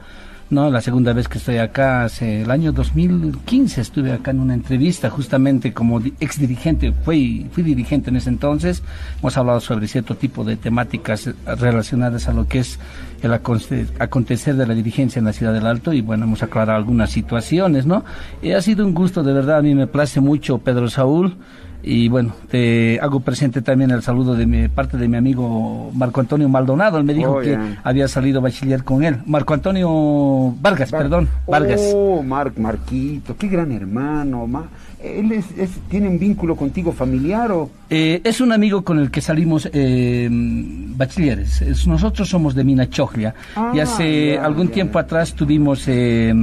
No, la segunda vez que estoy acá, hace el año 2015 estuve acá en una entrevista justamente como ex dirigente, fui, fui dirigente en ese entonces, hemos hablado sobre cierto tipo de temáticas relacionadas a lo que es el acontecer de la dirigencia en la ciudad del Alto y bueno, hemos aclarado algunas situaciones, ¿no? Y ha sido un gusto, de verdad, a mí me place mucho Pedro Saúl, y bueno, te hago presente también el saludo de mi parte de mi amigo Marco Antonio Maldonado. Él me dijo oh, que había salido bachiller con él. Marco Antonio Vargas, perdón. Vargas. Oh, Mar Marquito, qué gran hermano. ¿Él es, tiene un vínculo contigo familiar o...? Eh, es un amigo con el que salimos eh, bachilleres. nosotros somos de Minachoglia. y ah, hace algún tiempo atrás tuvimos... Eh,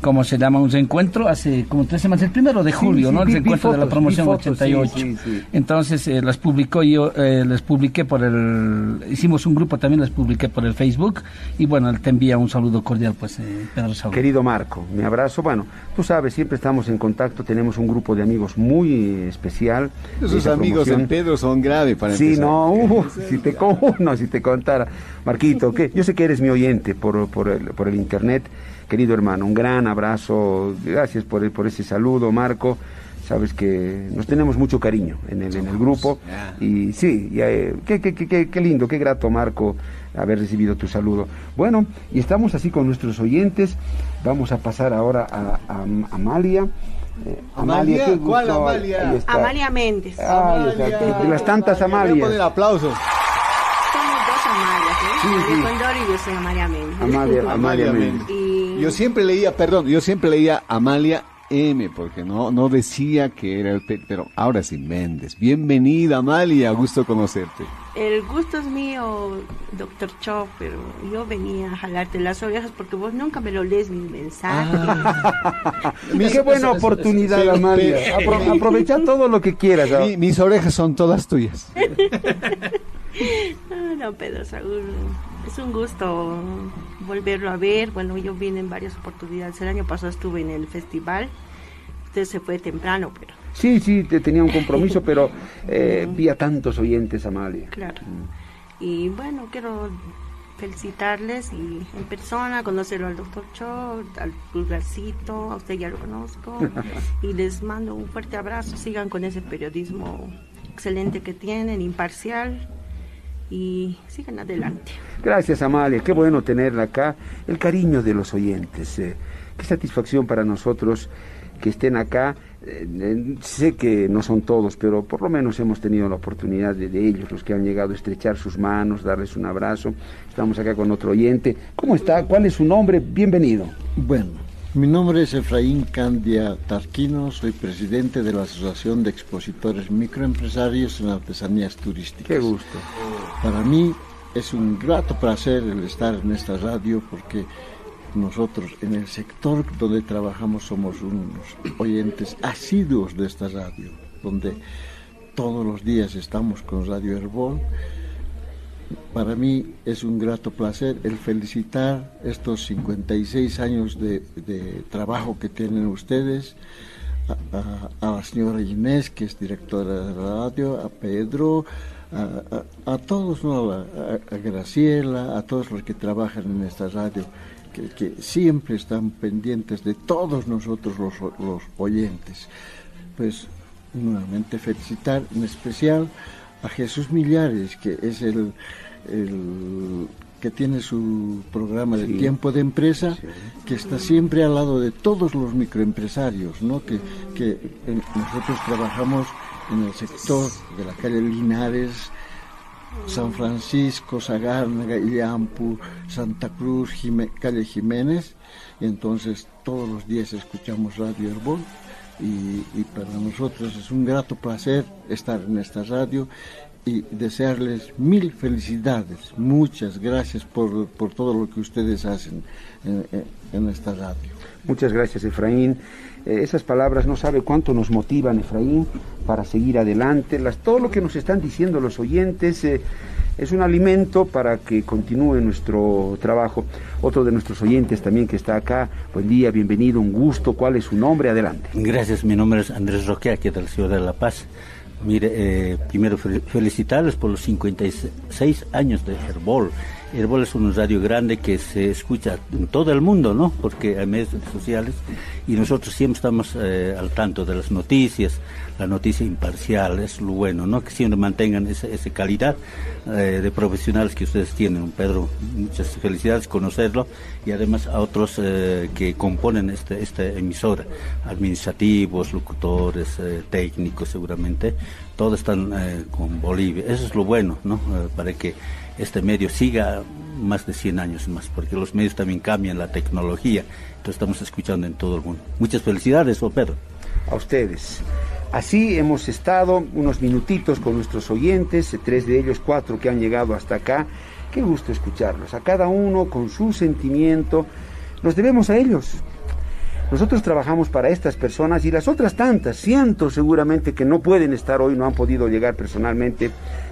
¿cómo se llama? Un reencuentro hace como tres semanas, el primero de julio, ¿no? El reencuentro de la promoción 88. Entonces eh, las publicó yo, eh, les publiqué por el, hicimos un grupo también, les publiqué por el Facebook y bueno, te envía un saludo cordial, pues, eh, Pedro Saúl. Querido Marco, mi abrazo. Bueno, tú sabes, siempre estamos en contacto, tenemos un grupo de amigos muy especial. Esos amigos en Pedro son graves para Sí, no, uh, si te, no, si te contara. Marquito, ¿qué? yo sé que eres mi oyente por, por, el, por el internet querido hermano, un gran abrazo, gracias por, por ese saludo, Marco. Sabes que nos tenemos mucho cariño en el, en el grupo. Y sí, eh, qué, qué, qué, qué, lindo, qué grato, Marco, haber recibido tu saludo. Bueno, y estamos así con nuestros oyentes. Vamos a pasar ahora a, Amalia. Eh, Amalia, ¿cuál Amalia? Amalia Méndez. De las tantas Amalias. Poner aplausos. Somos dos Amalias, ¿eh? Sí, sí. y yo soy Amalia Méndez. Amalia, Amalia Méndez. Yo siempre leía, perdón, yo siempre leía Amalia M, porque no, no decía que era el pero ahora sí, Méndez. Bienvenida, Amalia, gusto conocerte. El gusto es mío, doctor Cho, pero yo venía a jalarte las orejas porque vos nunca me lo lees mis mensajes. Ah. Qué buena oportunidad, Amalia. aprovecha todo lo que quieras. mis orejas son todas tuyas. no, Pedro Saúl, es un gusto volverlo a ver. Bueno, yo vine en varias oportunidades. El año pasado estuve en el festival. Usted se fue temprano, pero... Sí, sí, tenía un compromiso, pero eh, vi a tantos oyentes, Amalia. Claro. Mm. Y bueno, quiero felicitarles y en persona, conocerlo al doctor Cho, al pulgarcito, a usted ya lo conozco, y les mando un fuerte abrazo, sigan con ese periodismo excelente que tienen, imparcial, y sigan adelante. Gracias Amalia, qué bueno tenerla acá, el cariño de los oyentes, eh, qué satisfacción para nosotros que estén acá. Eh, sé que no son todos, pero por lo menos hemos tenido la oportunidad de, de, ellos, los que han llegado a estrechar sus manos, darles un abrazo. Estamos acá con otro oyente. ¿Cómo está? ¿Cuál es su nombre? Bienvenido. Bueno, mi nombre es Efraín Candia Tarquino, soy presidente de la Asociación de Expositores Microempresarios en Artesanías Turísticas. Qué gusto. Para mí es un grato placer el estar en esta radio porque nosotros en el sector donde trabajamos somos unos oyentes asiduos de esta radio, donde todos los días estamos con Radio Herbol para mí es un grato placer el felicitar estos 56 años de, trabajo que tienen ustedes, a, la señora Inés, que es directora de radio, a Pedro, a, todos, a, Graciela, a todos los que trabajan en esta radio, que, siempre están pendientes de todos nosotros los oyentes. Pues nuevamente felicitar en especial a Jesús Millares, que es el, que tiene su programa de tiempo de empresa, que está siempre al lado de todos los microempresarios, ¿no? que, que nosotros trabajamos en el sector de la calle Linares, San Francisco, Sagarna, Illampu, Santa Cruz, calle Jiménez, y entonces todos los días escuchamos Radio Herbol y, para nosotros es un grato placer estar en esta radio y desearles mil felicidades. Muchas gracias por, todo lo que ustedes hacen en, esta radio. Muchas gracias, Efraín. Eh, esas palabras no sabe cuánto nos motivan, Efraín, para seguir adelante. Las, todo lo que nos están diciendo los oyentes. Eh, es un alimento para que continúe nuestro trabajo. Otro de nuestros oyentes también que está acá, buen día, bienvenido, un gusto, ¿cuál es su nombre? Adelante. Gracias, mi nombre es Andrés Roque, aquí de la ciudad de La Paz. Mire, eh, primero felicitarles por los 56 años de Herbol Herbol es una radio grande que se escucha en todo el mundo, ¿no? Porque hay medios sociales y nosotros siempre estamos eh, al tanto de las noticias, la noticia imparcial, es lo bueno, ¿no? Que siempre mantengan esa, calidad eh, de profesionales que ustedes tienen, Pedro. Muchas felicidades conocerlo y además a otros eh, que componen este, esta emisora, administrativos, locutores, técnicos seguramente, todos están con Bolivia. Eso es lo bueno, ¿no? Para que este medio siga más de 100 años más, porque los medios también cambian la tecnología, entonces estamos escuchando en todo el mundo. Muchas felicidades, oh Pedro. A ustedes. Así hemos estado unos minutitos con nuestros oyentes, tres de ellos, cuatro que han llegado hasta acá. Qué gusto escucharlos, a cada uno con su sentimiento. Nos debemos a ellos. Nosotros trabajamos para estas personas y las otras tantas, cientos seguramente que no pueden estar hoy, no han podido llegar personalmente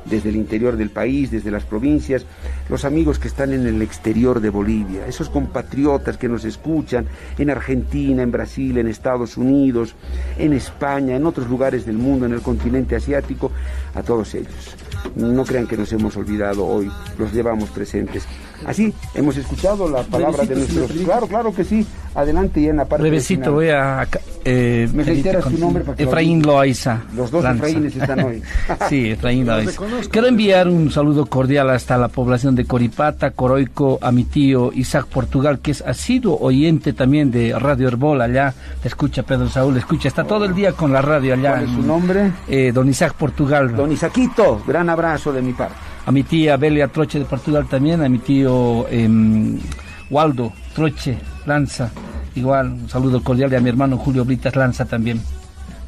desde el interior del país, desde las provincias, los amigos que están en el exterior de Bolivia, esos compatriotas que nos escuchan en Argentina, en Brasil, en Estados Unidos, en España, en otros lugares del mundo, en el continente asiático, a todos ellos. No crean que nos hemos olvidado hoy, los llevamos presentes. Así, hemos escuchado la palabra de nuestros... señor Claro, claro que sí. Adelante ya en la parte voy a... Eh, ¿Me reiteras tu nombre para que Efraín? Loaiza. Los dos Lanza. Efraínes están hoy. sí, Efraín Loaiza. Quiero enviar un saludo cordial hasta la población de Coripata, Coroico, a mi tío Isaac Portugal, que es asiduo oyente también de Radio Herbol allá. Te escucha Pedro Saúl, escucha, está todo el día con la radio allá. ¿Cuál es su nombre? Eh, don Isaac Portugal. Don Isaquito, gran abrazo de mi parte. A mi tía Belia Troche de Portugal también, a mi tío em, Waldo Troche Lanza, igual, un saludo cordial y a mi hermano Julio Britas Lanza también.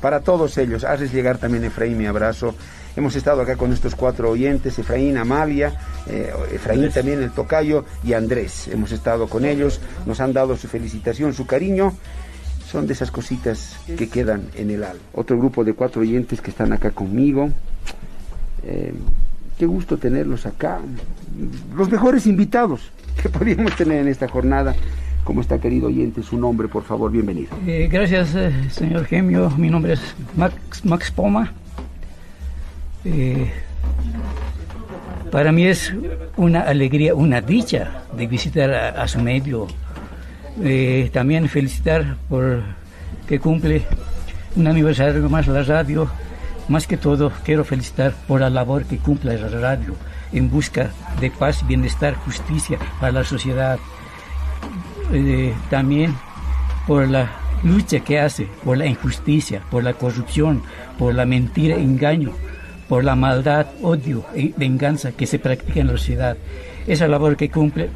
Para todos ellos, haces llegar también Efraín mi abrazo. Hemos estado acá con estos cuatro oyentes, Efraín, Amalia, eh, Efraín también el tocayo y Andrés. Hemos estado con ellos, nos han dado su felicitación, su cariño. Son de esas cositas que quedan en el alma. Otro grupo de cuatro oyentes que están acá conmigo. Eh, qué gusto tenerlos acá. Los mejores invitados que podríamos tener en esta jornada. ¿Cómo está, querido oyente? Su nombre, por favor, bienvenido. Eh, gracias, eh, señor Gemio. Mi nombre es Max, Max Poma. Eh, para mí es una alegría, una dicha de visitar a, su medio. También felicitar por que cumple un aniversario más la radio. Más que todo, quiero felicitar por la labor que cumple la radio en busca de paz, bienestar, justicia para la sociedad. Eh, también por la lucha que hace, por la injusticia, por la corrupción, por la mentira, engaño, por la maldad, odio y venganza que se practica en la sociedad. Esa labor que cumple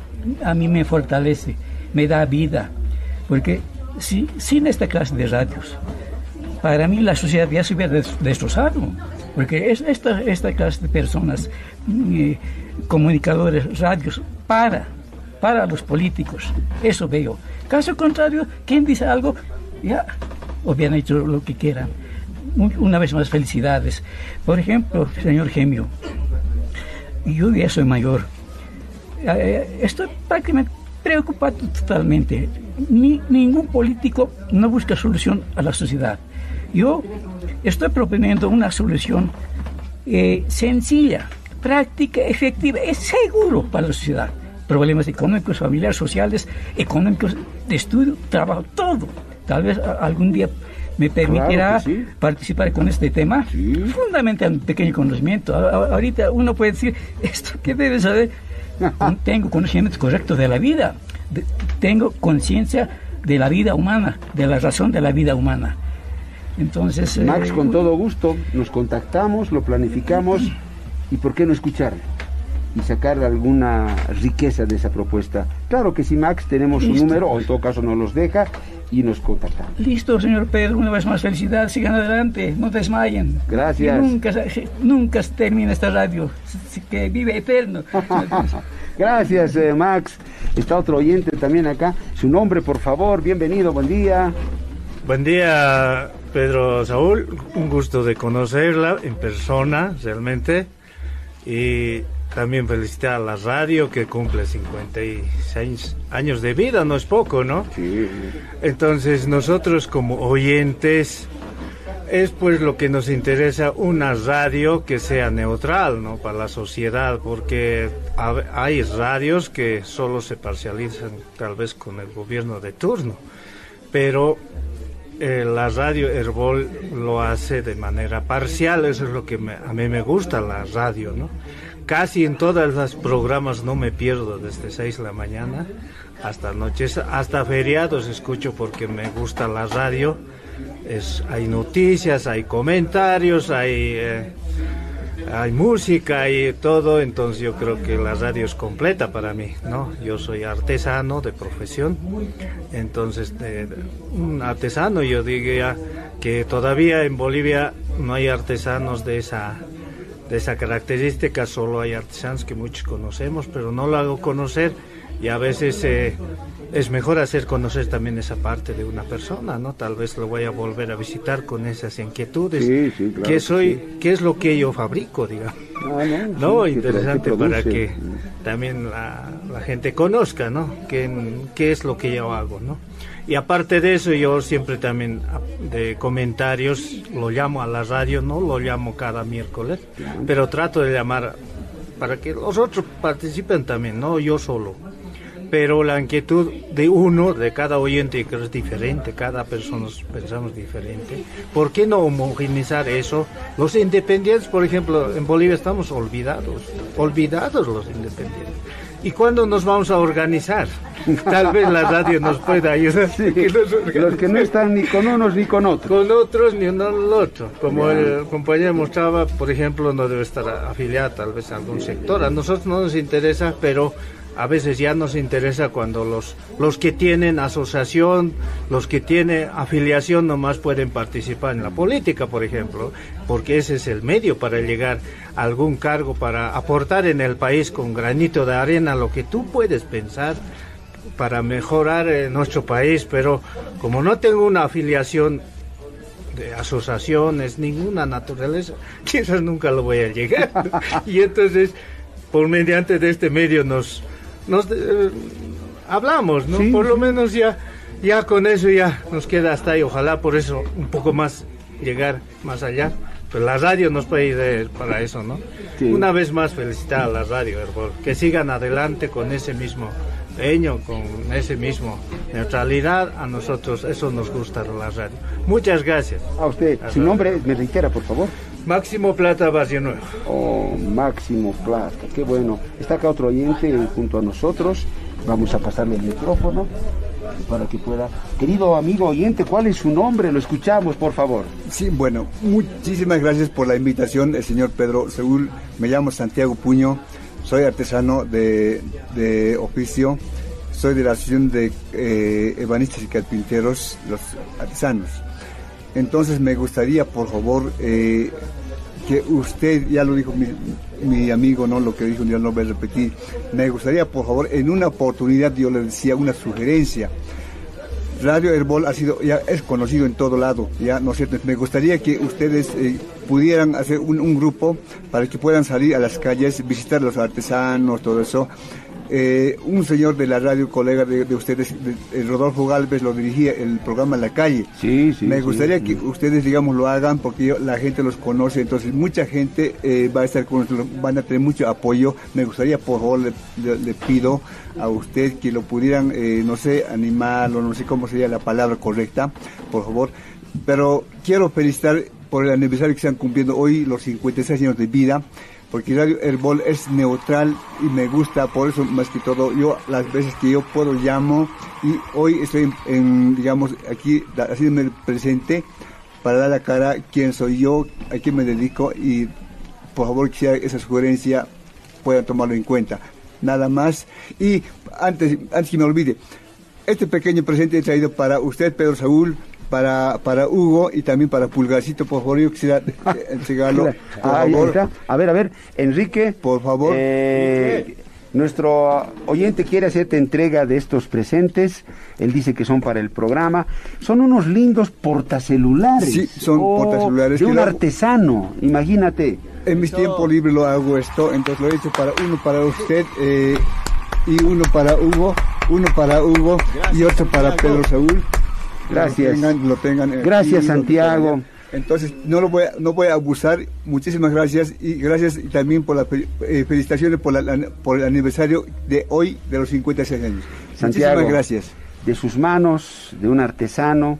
a mí me fortalece, me da vida, porque si, sin esta clase de radios, para mí la sociedad ya se hubiera des- destrozado, porque es esta, clase de personas, eh, comunicadores, radios, para, para los políticos, eso veo. Caso contrario, quien dice algo, ya hubieran hecho lo que quieran. Una vez más, felicidades. Por ejemplo, señor Gemio, yo ya soy mayor. Eh, estoy prácticamente preocupado totalmente. Ni, ningún político no busca solución a la sociedad. Yo estoy proponiendo una solución eh, sencilla, práctica, efectiva, es seguro para la sociedad. Problemas económicos, familiares, sociales, económicos, de estudio, trabajo, todo. Tal vez algún día me permitirá Claro sí. participar con este tema. Fundamental, un pequeño conocimiento. Ahorita uno puede decir, esto que debe saber. Tengo conocimiento correcto de la vida. De- tengo conciencia de la vida humana, de la razón de la vida humana. Entonces, eh, Max, con todo gusto, nos contactamos, lo planificamos y ¿por qué no escucharlo? Y sacar alguna riqueza de esa propuesta. Claro que sí, Max, tenemos su número, o en todo caso nos los deja y nos contactamos. Listo, señor Pedro, una vez más felicidades, sigan adelante, no desmayen. Gracias. Y nunca, se- nunca se termina esta radio, que vive eterno. Gracias, eh, Max. Está otro oyente también acá. Su nombre, por favor, bienvenido, buen día. Buen día, Pedro Saúl. Un gusto de conocerla en persona, realmente. Y también felicitar a la radio que cumple 56 años de vida, no es poco, ¿no? Sí. Entonces, nosotros como oyentes, es pues lo que nos interesa, una radio que sea neutral, ¿no? Para la sociedad, porque hay radios que solo se parcializan tal vez con el gobierno de turno, pero eh, la radio Herbol lo hace de manera parcial, eso es lo que me- a mí me gusta la radio, ¿no? Casi en todos los programas no me pierdo desde 6 de la mañana hasta noches, hasta feriados escucho porque me gusta la radio. Es, hay noticias, hay comentarios, hay, eh, hay música, hay todo, entonces yo creo que la radio es completa para mí, ¿no? Yo soy artesano de profesión, entonces de- un artesano yo diría que todavía en Bolivia no hay artesanos de esa de esa característica, solo hay artesanos que muchos conocemos, pero no lo hago conocer y a veces eh, es mejor hacer conocer también esa parte de una persona, ¿no? Tal vez lo voy a volver a visitar con esas inquietudes. Sí, sí, claro ¿Qué soy? sí. ¿Qué es lo que yo fabrico, digamos? Ah, no, No, interesante que para que también la, la gente conozca, ¿no? ¿Qué, qué es lo que yo hago, ¿no? Y aparte de eso, yo siempre también a- de comentarios lo llamo a la radio, no lo llamo cada miércoles, pero trato de llamar para que los otros participen también, no yo solo. Pero la inquietud de uno, de cada oyente, que es diferente, cada persona pensamos diferente. ¿Por qué no homogeneizar eso? Los independientes, por ejemplo, en Bolivia estamos olvidados, olvidados los independientes. ¿Y cuándo nos vamos a organizar? Tal vez la radio nos pueda ayudar. que nos Los que no están ni con unos ni con otros. Con otros ni uno al otro. Como Ya. el compañero mostraba, por ejemplo, no debe estar afiliado tal vez a algún sector. A nosotros no nos interesa, pero a veces ya nos interesa cuando los, los que tienen asociación, los que tienen afiliación nomás pueden participar en la política, por ejemplo, porque ese es el medio para llegar a algún cargo, para aportar en el país con granito de arena lo que tú puedes pensar para mejorar eh, nuestro país, pero como no tengo una afiliación de asociaciones, ninguna naturaleza, quizás nunca lo voy a llegar. y entonces, por mediante de este medio nos, nos eh, hablamos, ¿no? por lo menos ya, ya con eso ya nos queda hasta ahí. Ojalá por eso un poco más llegar más allá. Pero la radio nos puede ir para eso, ¿no? Una vez más felicitar a la radio, Herbol. Que sigan adelante con ese mismo empeño, con ese mismo neutralidad. A nosotros eso nos gusta la radio. Muchas gracias. A usted, su nombre me reitera, por favor. Máximo Plata Barrio Nuevo. Oh, Máximo Plata, qué bueno. Está acá otro oyente junto a nosotros. Vamos a pasarle el micrófono para que pueda. Querido amigo oyente, ¿cuál es su nombre? Lo escuchamos, por favor. Sí, bueno, muchísimas gracias por la invitación, el señor Pedro Seúl. Me llamo Santiago Puño, soy artesano de, de oficio, soy de la Asociación de eh, Ebanistas y Carpinteros, los artesanos. Entonces me gustaría, por favor, eh, que usted, ya lo dijo mi, mi amigo, ¿no? Lo que dijo, ya no voy a repetir. Me gustaría, por favor, en una oportunidad, yo le decía una sugerencia. Radio Herbol ha sido, ya es conocido en todo lado, ya, ¿no es cierto? Me gustaría que ustedes eh, pudieran hacer un, un grupo para que puedan salir a las calles, visitar a los artesanos, todo eso. Eh, un señor de la radio, colega de, de ustedes, de- el Rodolfo Galvez, lo dirigía el programa La Calle. Sí, sí. Me gustaría sí. que ustedes, digamos, lo hagan porque yo- la gente los conoce, entonces mucha gente eh, va a estar con nosotros, van a tener mucho apoyo. Me gustaría, por favor, le, le- le pido a usted que lo pudieran, eh, no sé, animarlo, no sé cómo sería la palabra correcta, por favor. Pero quiero felicitar por el aniversario que están cumpliendo hoy, los 56 años de vida porque Radio Herbol es neutral y me gusta, por eso más que todo, yo las veces que yo puedo llamo y hoy estoy en, digamos, aquí haciéndome el presente para dar la cara quién soy yo, a quién me dedico y por favor que sea esa sugerencia puedan tomarlo en cuenta. Nada más. Y antes, antes que me olvide, este pequeño presente he traído para usted, Pedro Saúl, para, para Hugo y también para Pulgarcito, por favor, yo quisiera eh, entregarlo. Por favor. A ver, a ver, Enrique. Por favor. Eh, nuestro oyente quiere hacerte entrega de estos presentes. Él dice que son para el programa. Son unos lindos portacelulares. Sí, son Oh, portacelulares De un artesano, imagínate. En mis tiempos libres lo hago esto, entonces lo he hecho para uno para usted eh, y uno para Hugo, uno para Hugo y otro para Pedro Saúl. Gracias. Lo tengan, lo tengan, eh, Gracias, Santiago. Entonces, no lo voy a, no voy a abusar. Muchísimas gracias y gracias también por las eh, felicitaciones por, la, por el aniversario de hoy de los 56 años. Santiago, Muchísimas gracias. De sus manos, de un artesano,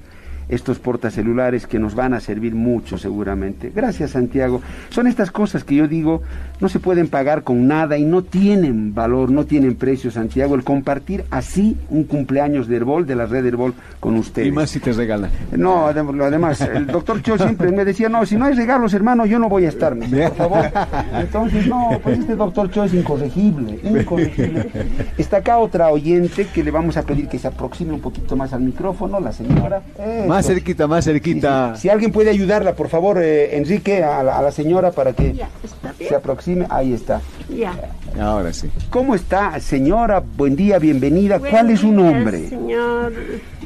estos portacelulares que nos van a servir mucho seguramente. Gracias Santiago. Son estas cosas que yo digo no se pueden pagar con nada y no tienen valor, no tienen precio Santiago. El compartir así un cumpleaños de Herbol, de la red Herbol con usted. Y más si te regalan. No, además, el doctor Cho siempre me decía, no, si no hay regalos hermano, yo no voy a estar, por favor. Entonces, no, pues este doctor Cho es incorregible, incorregible. Está acá otra oyente que le vamos a pedir que se aproxime un poquito más al micrófono, la señora. Más cerquita, más cerquita. Si alguien puede ayudarla, por favor, eh, Enrique, a la, a la, señora para que se aproxime. Ahí está. Ya. Ahora sí. ¿Cómo está, señora? Buen día, bienvenida. Buen ¿Cuál es su nombre? Señor,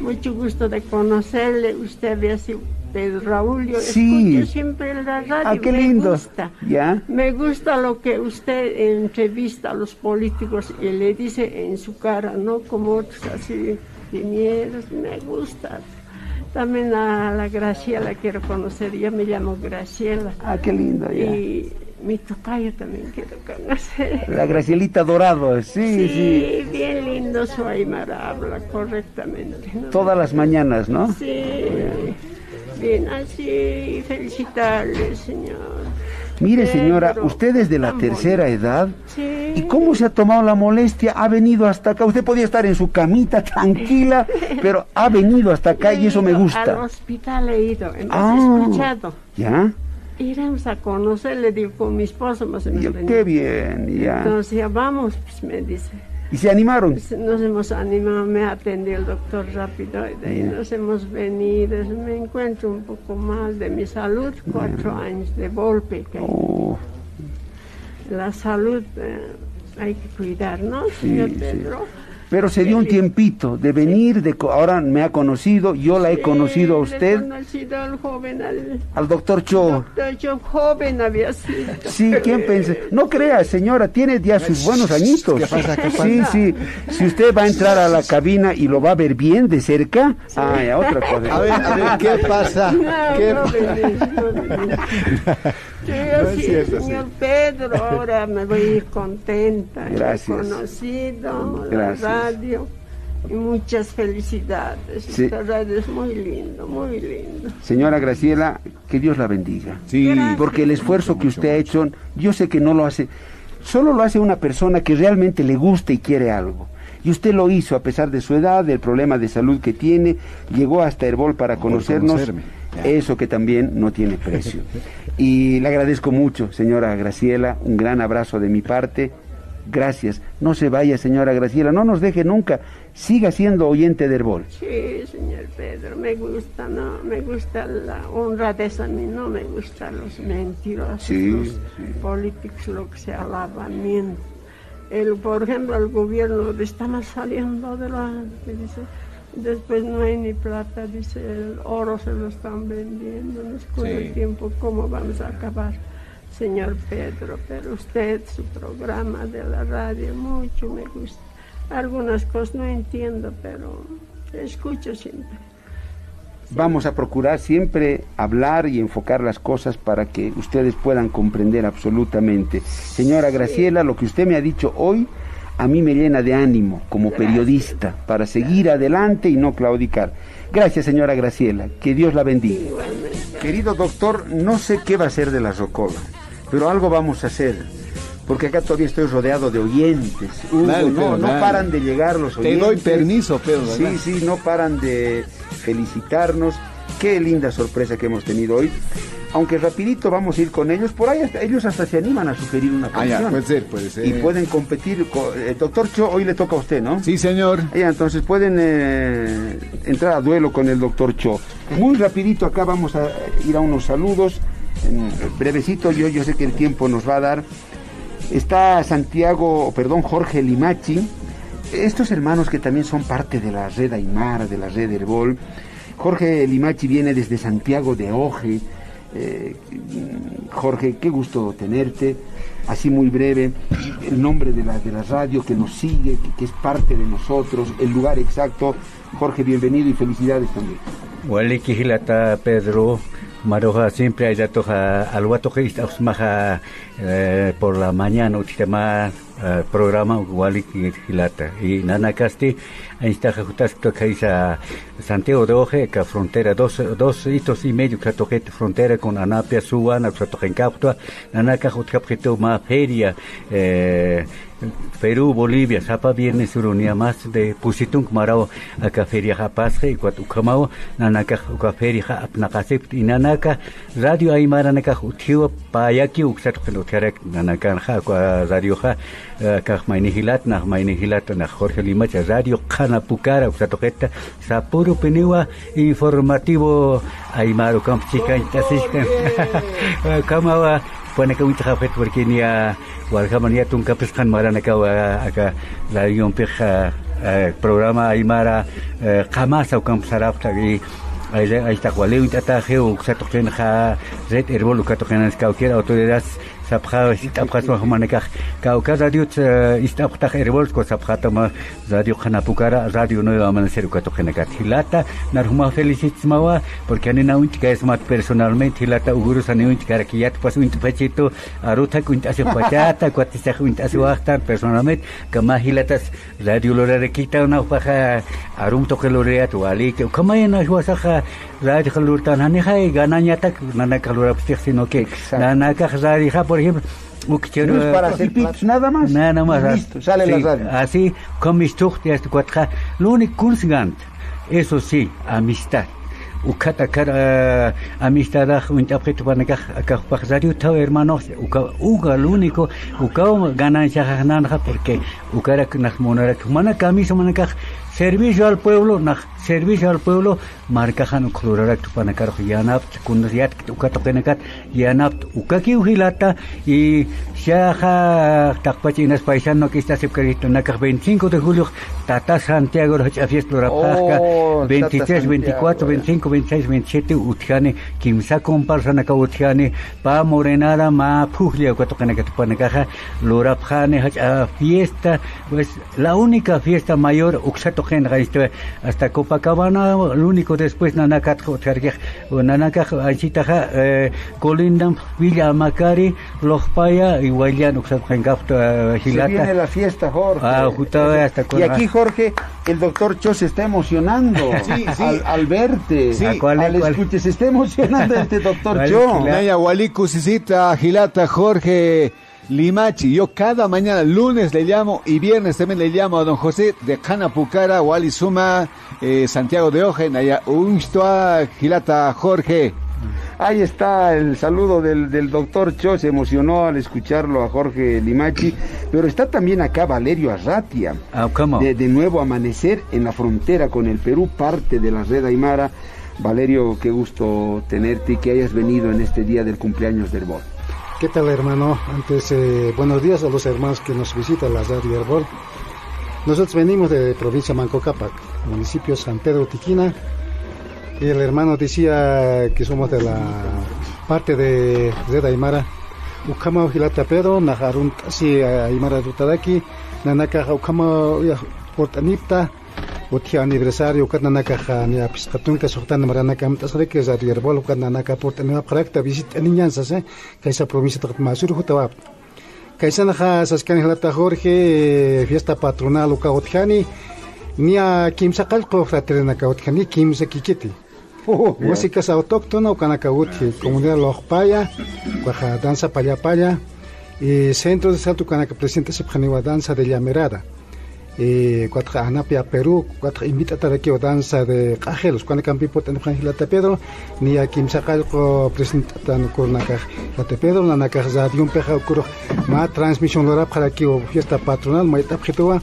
mucho gusto de conocerle. Usted es Pedro Raúl. Yo Sí. escucho siempre la radio. Ah, qué me lindo. gusta. ¿Ya? Me gusta lo que usted entrevista a los políticos y le dice en su cara, no como otros así de. Me gusta. También a la Graciela quiero conocer. Yo me llamo Graciela. Ah, qué lindo, ya. Y mi tocayo también quiero conocer. La Gracielita Dorado, sí, sí. Sí, bien lindo su Aymara habla correctamente. ¿no? Todas las mañanas, ¿no? Sí, bien así, felicitarle, señor. Mire, señora, usted es de la tercera edad. Sí. ¿Y cómo se ha tomado la molestia? Ha venido hasta acá. Usted podía estar en su camita tranquila, pero ha venido hasta acá y eso me Al gusta. hospital he ido, Ah. escuchado. ¿Ya? Iremos a conocer, le digo con mi esposo más o menos. Qué bien, ya. Entonces, ya vamos, pues me dice. ¿Y se animaron? Pues, Nos hemos animado, me atendió el doctor rápido y de ahí nos hemos venido. Me encuentro un poco mal de mi salud, cuatro años de golpe. que- Oh. La salud eh, hay que cuidar, ¿no, Sí, señor sí. Pero se dio un tiempito de venir, de co- ahora me ha conocido, yo la he conocido a usted, conocido al joven, al al doctor Cho. doctor, yo joven había sido. Sí, ¿quién piensa? No crea, señora, tiene ya sus buenos añitos. ¿Qué pasa? ¿Qué pasa? Sí, sí. Si usted va a entrar a la cabina y lo va a ver bien de cerca, ah, ya, otra cosa. A ver, a ver, ¿qué pasa? No, ¿Qué no pa- venís, no Sí, No es señor Pedro, ahora me voy a ir contenta. Gracias. Conocido Gracias. la radio y muchas felicidades. Sí. Esta radio es muy lindo, muy lindo. Señora Graciela, que Dios la bendiga. Sí. Porque el esfuerzo que usted ha hecho, yo sé que no lo hace, solo lo hace una persona que realmente le gusta y quiere algo. Y usted lo hizo a pesar de su edad, del problema de salud que tiene, llegó hasta Herbol para conocernos, conocerme. eso que también no tiene precio. Y le agradezco mucho, señora Graciela, un gran abrazo de mi parte. Gracias. No se vaya, señora Graciela, no nos deje nunca. Siga siendo oyente de Herbol. Sí, señor Pedro, me gusta, ¿no? Me gusta la honradez a mí, no me gustan los mentirosos, Sí, los sí. políticos, lo que se alaban. El, por ejemplo, el gobierno estamos saliendo de la... dice, después no hay ni plata, dice, el oro se lo están vendiendo, no con Sí. el tiempo cómo vamos a acabar. Señor Pedro, pero usted, su programa de la radio, mucho me gusta. Algunas cosas no entiendo, pero escucho siempre. Vamos a procurar siempre hablar y enfocar las cosas para que ustedes puedan comprender absolutamente. Señora Graciela, lo que usted me ha dicho hoy a mí me llena de ánimo como periodista para seguir adelante y no claudicar. Gracias, señora Graciela. Que Dios la bendiga. Querido doctor, no sé qué va a ser de la Rocola, pero algo vamos a hacer. Porque acá todavía estoy rodeado de oyentes. Hugo, Dale, no, Pedro, no dale. paran de llegar los Te oyentes. doy permiso, Pedro, Sí, dale. sí, no paran de felicitarnos. Qué linda sorpresa que hemos tenido hoy. Aunque rapidito vamos a ir con ellos, por ahí hasta- ellos hasta se animan a sugerir una Ah, ya, canción. puede ser, puede ser. Y pueden competir. co- eh, doctor Cho, hoy le toca a usted, ¿no? Sí, señor. Ya, entonces pueden eh, entrar a duelo con el doctor Cho. Muy rapidito acá vamos a ir a unos saludos. En brevecito, yo, yo sé que el tiempo nos va a dar. Está Santiago, perdón, Jorge Limachi. Estos hermanos que también son parte de la red Aymara, de la red Herbol. Jorge Limachi viene desde Santiago de Oje. Eh, Jorge, qué gusto tenerte. Así muy breve, el nombre de la, de la radio que nos sigue, que, es parte de nosotros, el lugar exacto. Jorge, bienvenido y felicidades también. Pedro, Maroja siempre hay datos al guato que eh, por la mañana, uh, programa wali hilata y nana casti ahí está jutas que Santiago de Oje que frontera dos dos hitos y medio que toque frontera con Anapia Suana que toque en Captua nana que jutas más feria eh, Perú, Bolivia, Zapa Viernes Urunia más de Pusitung Marao acá feria Japasje y cuatu kamao nanaka uka feria apnakasip y nanaka radio aymara naka utiwa payaki uksat kelo terek nanaka ha radio ha kah maini hilat nah maini hilat nah Jorge Lima radio kana pukara usatoketa sapuro peniwa informativo aymaro kampchika intasishka kamawa pone ka unta hafet porque ni a warga mania tung kapes kan mara na ka aka la pe programa aymara kamp sarap tagi ahí está cual le unta geo ha red erbol ka token ska cualquier autoridad საფხას იტაფხას მოხმანეკა კავკაზადიოთ ისტაფხთა ერბოლსკო საფხათმა ზადიო ხანაპუკარა ზადიო ნო ამანსერუკა ტოხენეკა თილატა ნარჰუმაფელისიცმავა porque na uint que es más personalmente hilata uguru sa uint karakiat pas uint pachito aruta uint ase pachata cuatisa uint ase wachtan personalmente kama hilatas radio lorarekita una paja arum toque loreat wali que kama na huasaja radio kalurtan hani hay gananya tak nana kalura psix sino que nana ka khazari ha por ejemplo quiero para hacer pitos, nada más. Nada más. Listo, sale sí. Así, con mis tuchtes, lo único kunsgant, eso sí, amistad. ukata kar amistad un tapet para que acá pasario tao hermanos uka uga lo único uka ganancia ganan porque ukara nak monara mana camisa mana servicio al pueblo servicio al pueblo marcajan clorarak tupanakar yanap kundiat ukat penakat yanap ukaki uhilata y shaja takpachinas paisano que está sepcarito nakar 25 de julio tata Santiago fiesta lorapasca 23 24 25 26 27 utjane kimsa comparsa naka utjane pa morenada ma puglia ukat penakat tupanakaja lorapjane fiesta pues la única fiesta mayor uksato hasta Copacabana, lo único después Nanakat Nanakat Anchitaja, eh, Colindam, Villa Macari, Lojpaya y Guayán, Gilata. Se viene la fiesta, Jorge. Ah, hasta y aquí, Jorge, el doctor Cho se está emocionando sí, sí. Al, al, verte, sí. al, cuál, al escuche, se está emocionando este doctor Cho. Naya Waliku, Sisita, Gilata, Jorge. Limachi. Yo cada mañana, lunes le llamo y viernes también le llamo a don José de Canapucara, Wally Suma, eh, Santiago de Ojen, allá Unstoa, Gilata Jorge. Ahí está el saludo del, del doctor Cho, se emocionó al escucharlo a Jorge Limachi, pero está también acá Valerio Arratia, ah. De, de nuevo amanecer en la frontera con el Perú, parte de la red Aymara. Valerio, qué gusto tenerte y que hayas venido en este día del cumpleaños del BOT. ¿Qué tal hermano? Antes, eh, buenos días a los hermanos que nos visitan la radio Herbol. Nosotros venimos de provincia Mancocapac, municipio San Pedro Tiquina. Y el hermano decía que somos de la parte de Red Aymara. Ukama Ojilata Pedro, Najarun, así Aymara Rutadaki, Nanaka Ukama Portanipta, uti aniversario kananaka ni apiskatun ka soktan maranaka mtasre ke za yerbol kananaka portana prakta visit aniñan sase kaisa provincia tak masur hutawap kaisa naja saskan hilata Jorge fiesta patronal uka utjani nia kimsa qalqo fraternaka utjani kimsa kikiti música autóctona ukanaka uti comunidad lojpaya cuaja danza paya paya y centro de salto kanaka presenta se danza de llamerada eh, cuatro anapia Perú, cuatro invita a aquí danza de cajelos, cuando campi por tener Gilata Pedro, ni a Kim Sacalco presentan con la Gilata Pedro, la Nakaza de un peja ocurre más transmisión lora para aquí o fiesta patronal, maita objetiva,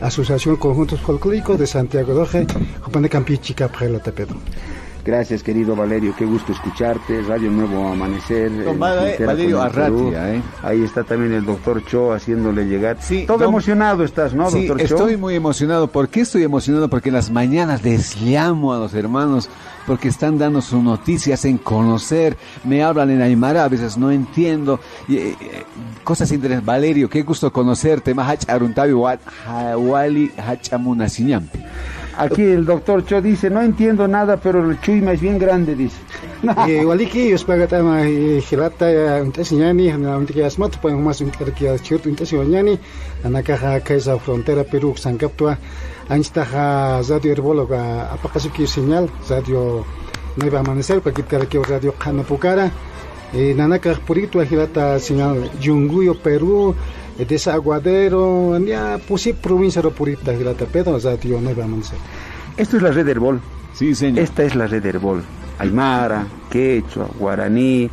Asociación Conjuntos Folclóricos de Santiago Doje, Jopane Campi Chica Gilata Pedro. Gracias, querido Valerio. Qué gusto escucharte. Radio Nuevo Amanecer. Don Valerio Arratia. ¿eh? Ahí está también el doctor Cho haciéndole llegar. Sí, Todo don... emocionado estás, ¿no, sí, doctor Cho? Estoy muy emocionado. ¿Por qué estoy emocionado? Porque en las mañanas les llamo a los hermanos porque están dando sus noticias en conocer, me hablan en Aymara, a veces no entiendo, y, eh, cosas interesantes. Valerio, qué gusto conocerte, Mahach Aruntabi Wali Hachamunasiñampi. Aquí el doctor Cho dice, no entiendo nada, pero el chuima es bien grande, dice. Waliki, os pagatama hilata, entonces ñani, anamtiki asmat, pues más un kerkia churto, entonces ñani, anakaja kaisa frontera Perú, Sancaptua, anchtaja radio herbóloga, apakasuki señal, radio Nueva Amanecer, para quitar aquí radio Canapucara, nanaka purito hilata señal Yunguyo, Perú, desaguadero, ya pusi provincia de Purita, hilata Pedro, radio Nueva Amanecer. Esto es la red Herbol. Sí, señor. Esta es la red Herbol. Aymara, Quechua, Guaraní.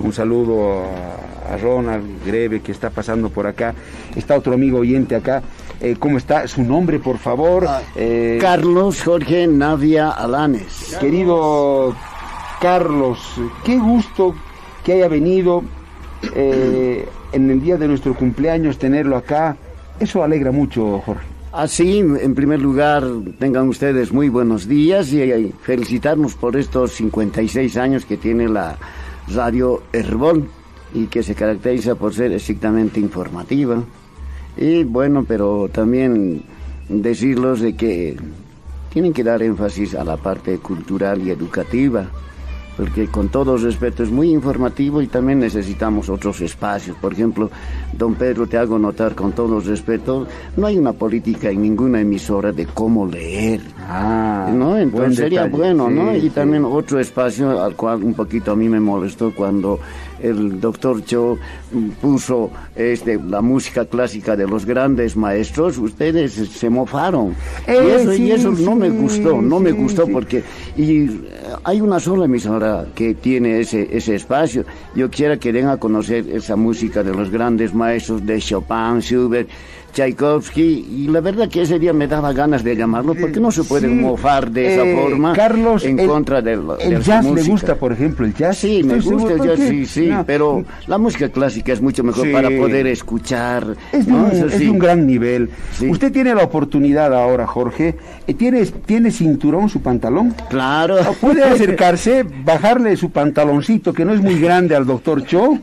Un saludo a, Ronald Greve que está pasando por acá. Está otro amigo oyente acá. Eh, ¿Cómo está? Su nombre, por favor. Eh, Carlos Jorge Navia Alanes. Querido Carlos, qué gusto que haya venido eh, en el día de nuestro cumpleaños tenerlo acá. Eso alegra mucho, Jorge. Así, en primer lugar, tengan ustedes muy buenos días y felicitarnos por estos 56 años que tiene la radio Herbol y que se caracteriza por ser estrictamente informativa. Y bueno, pero también decirlos de que tienen que dar énfasis a la parte cultural y educativa porque con todo respeto es muy informativo y también necesitamos otros espacios. Por ejemplo, don Pedro, te hago notar con todo respeto, no hay una política en ninguna emisora de cómo leer. Ah, ¿no? Entonces sería bueno, ¿no? Y sí. también otro espacio al cual un poquito a mí me molestó cuando el doctor Cho puso este, la música clásica de los grandes maestros, ustedes se mofaron. Eh, y eso, sí, y eso no me gustó, no me gustó porque y eh, hay una sola emisora que tiene ese, ese espacio. Yo quiero que den a conocer esa música de los grandes maestros de Chopin, Schubert, Tchaikovsky, y la verdad que ese día me daba ganas de llamarlo porque no se puede Sí. mofar de esa Eh, forma Carlos, en el- contra de, la- de ¿El su jazz le gusta, por ejemplo, el jazz? Sí, me gusta el jazz, sí, sí, No. pero la música clásica es mucho mejor Sí. para poder escuchar. Es, de ¿no? un, Eso es sí. de un gran nivel. Usted tiene la oportunidad ahora, Jorge. Eh, ¿Tiene, ¿Tiene cinturón su pantalón? Claro. O puede acercarse, bajarle su pantaloncito, que no es muy grande, al doctor Cho,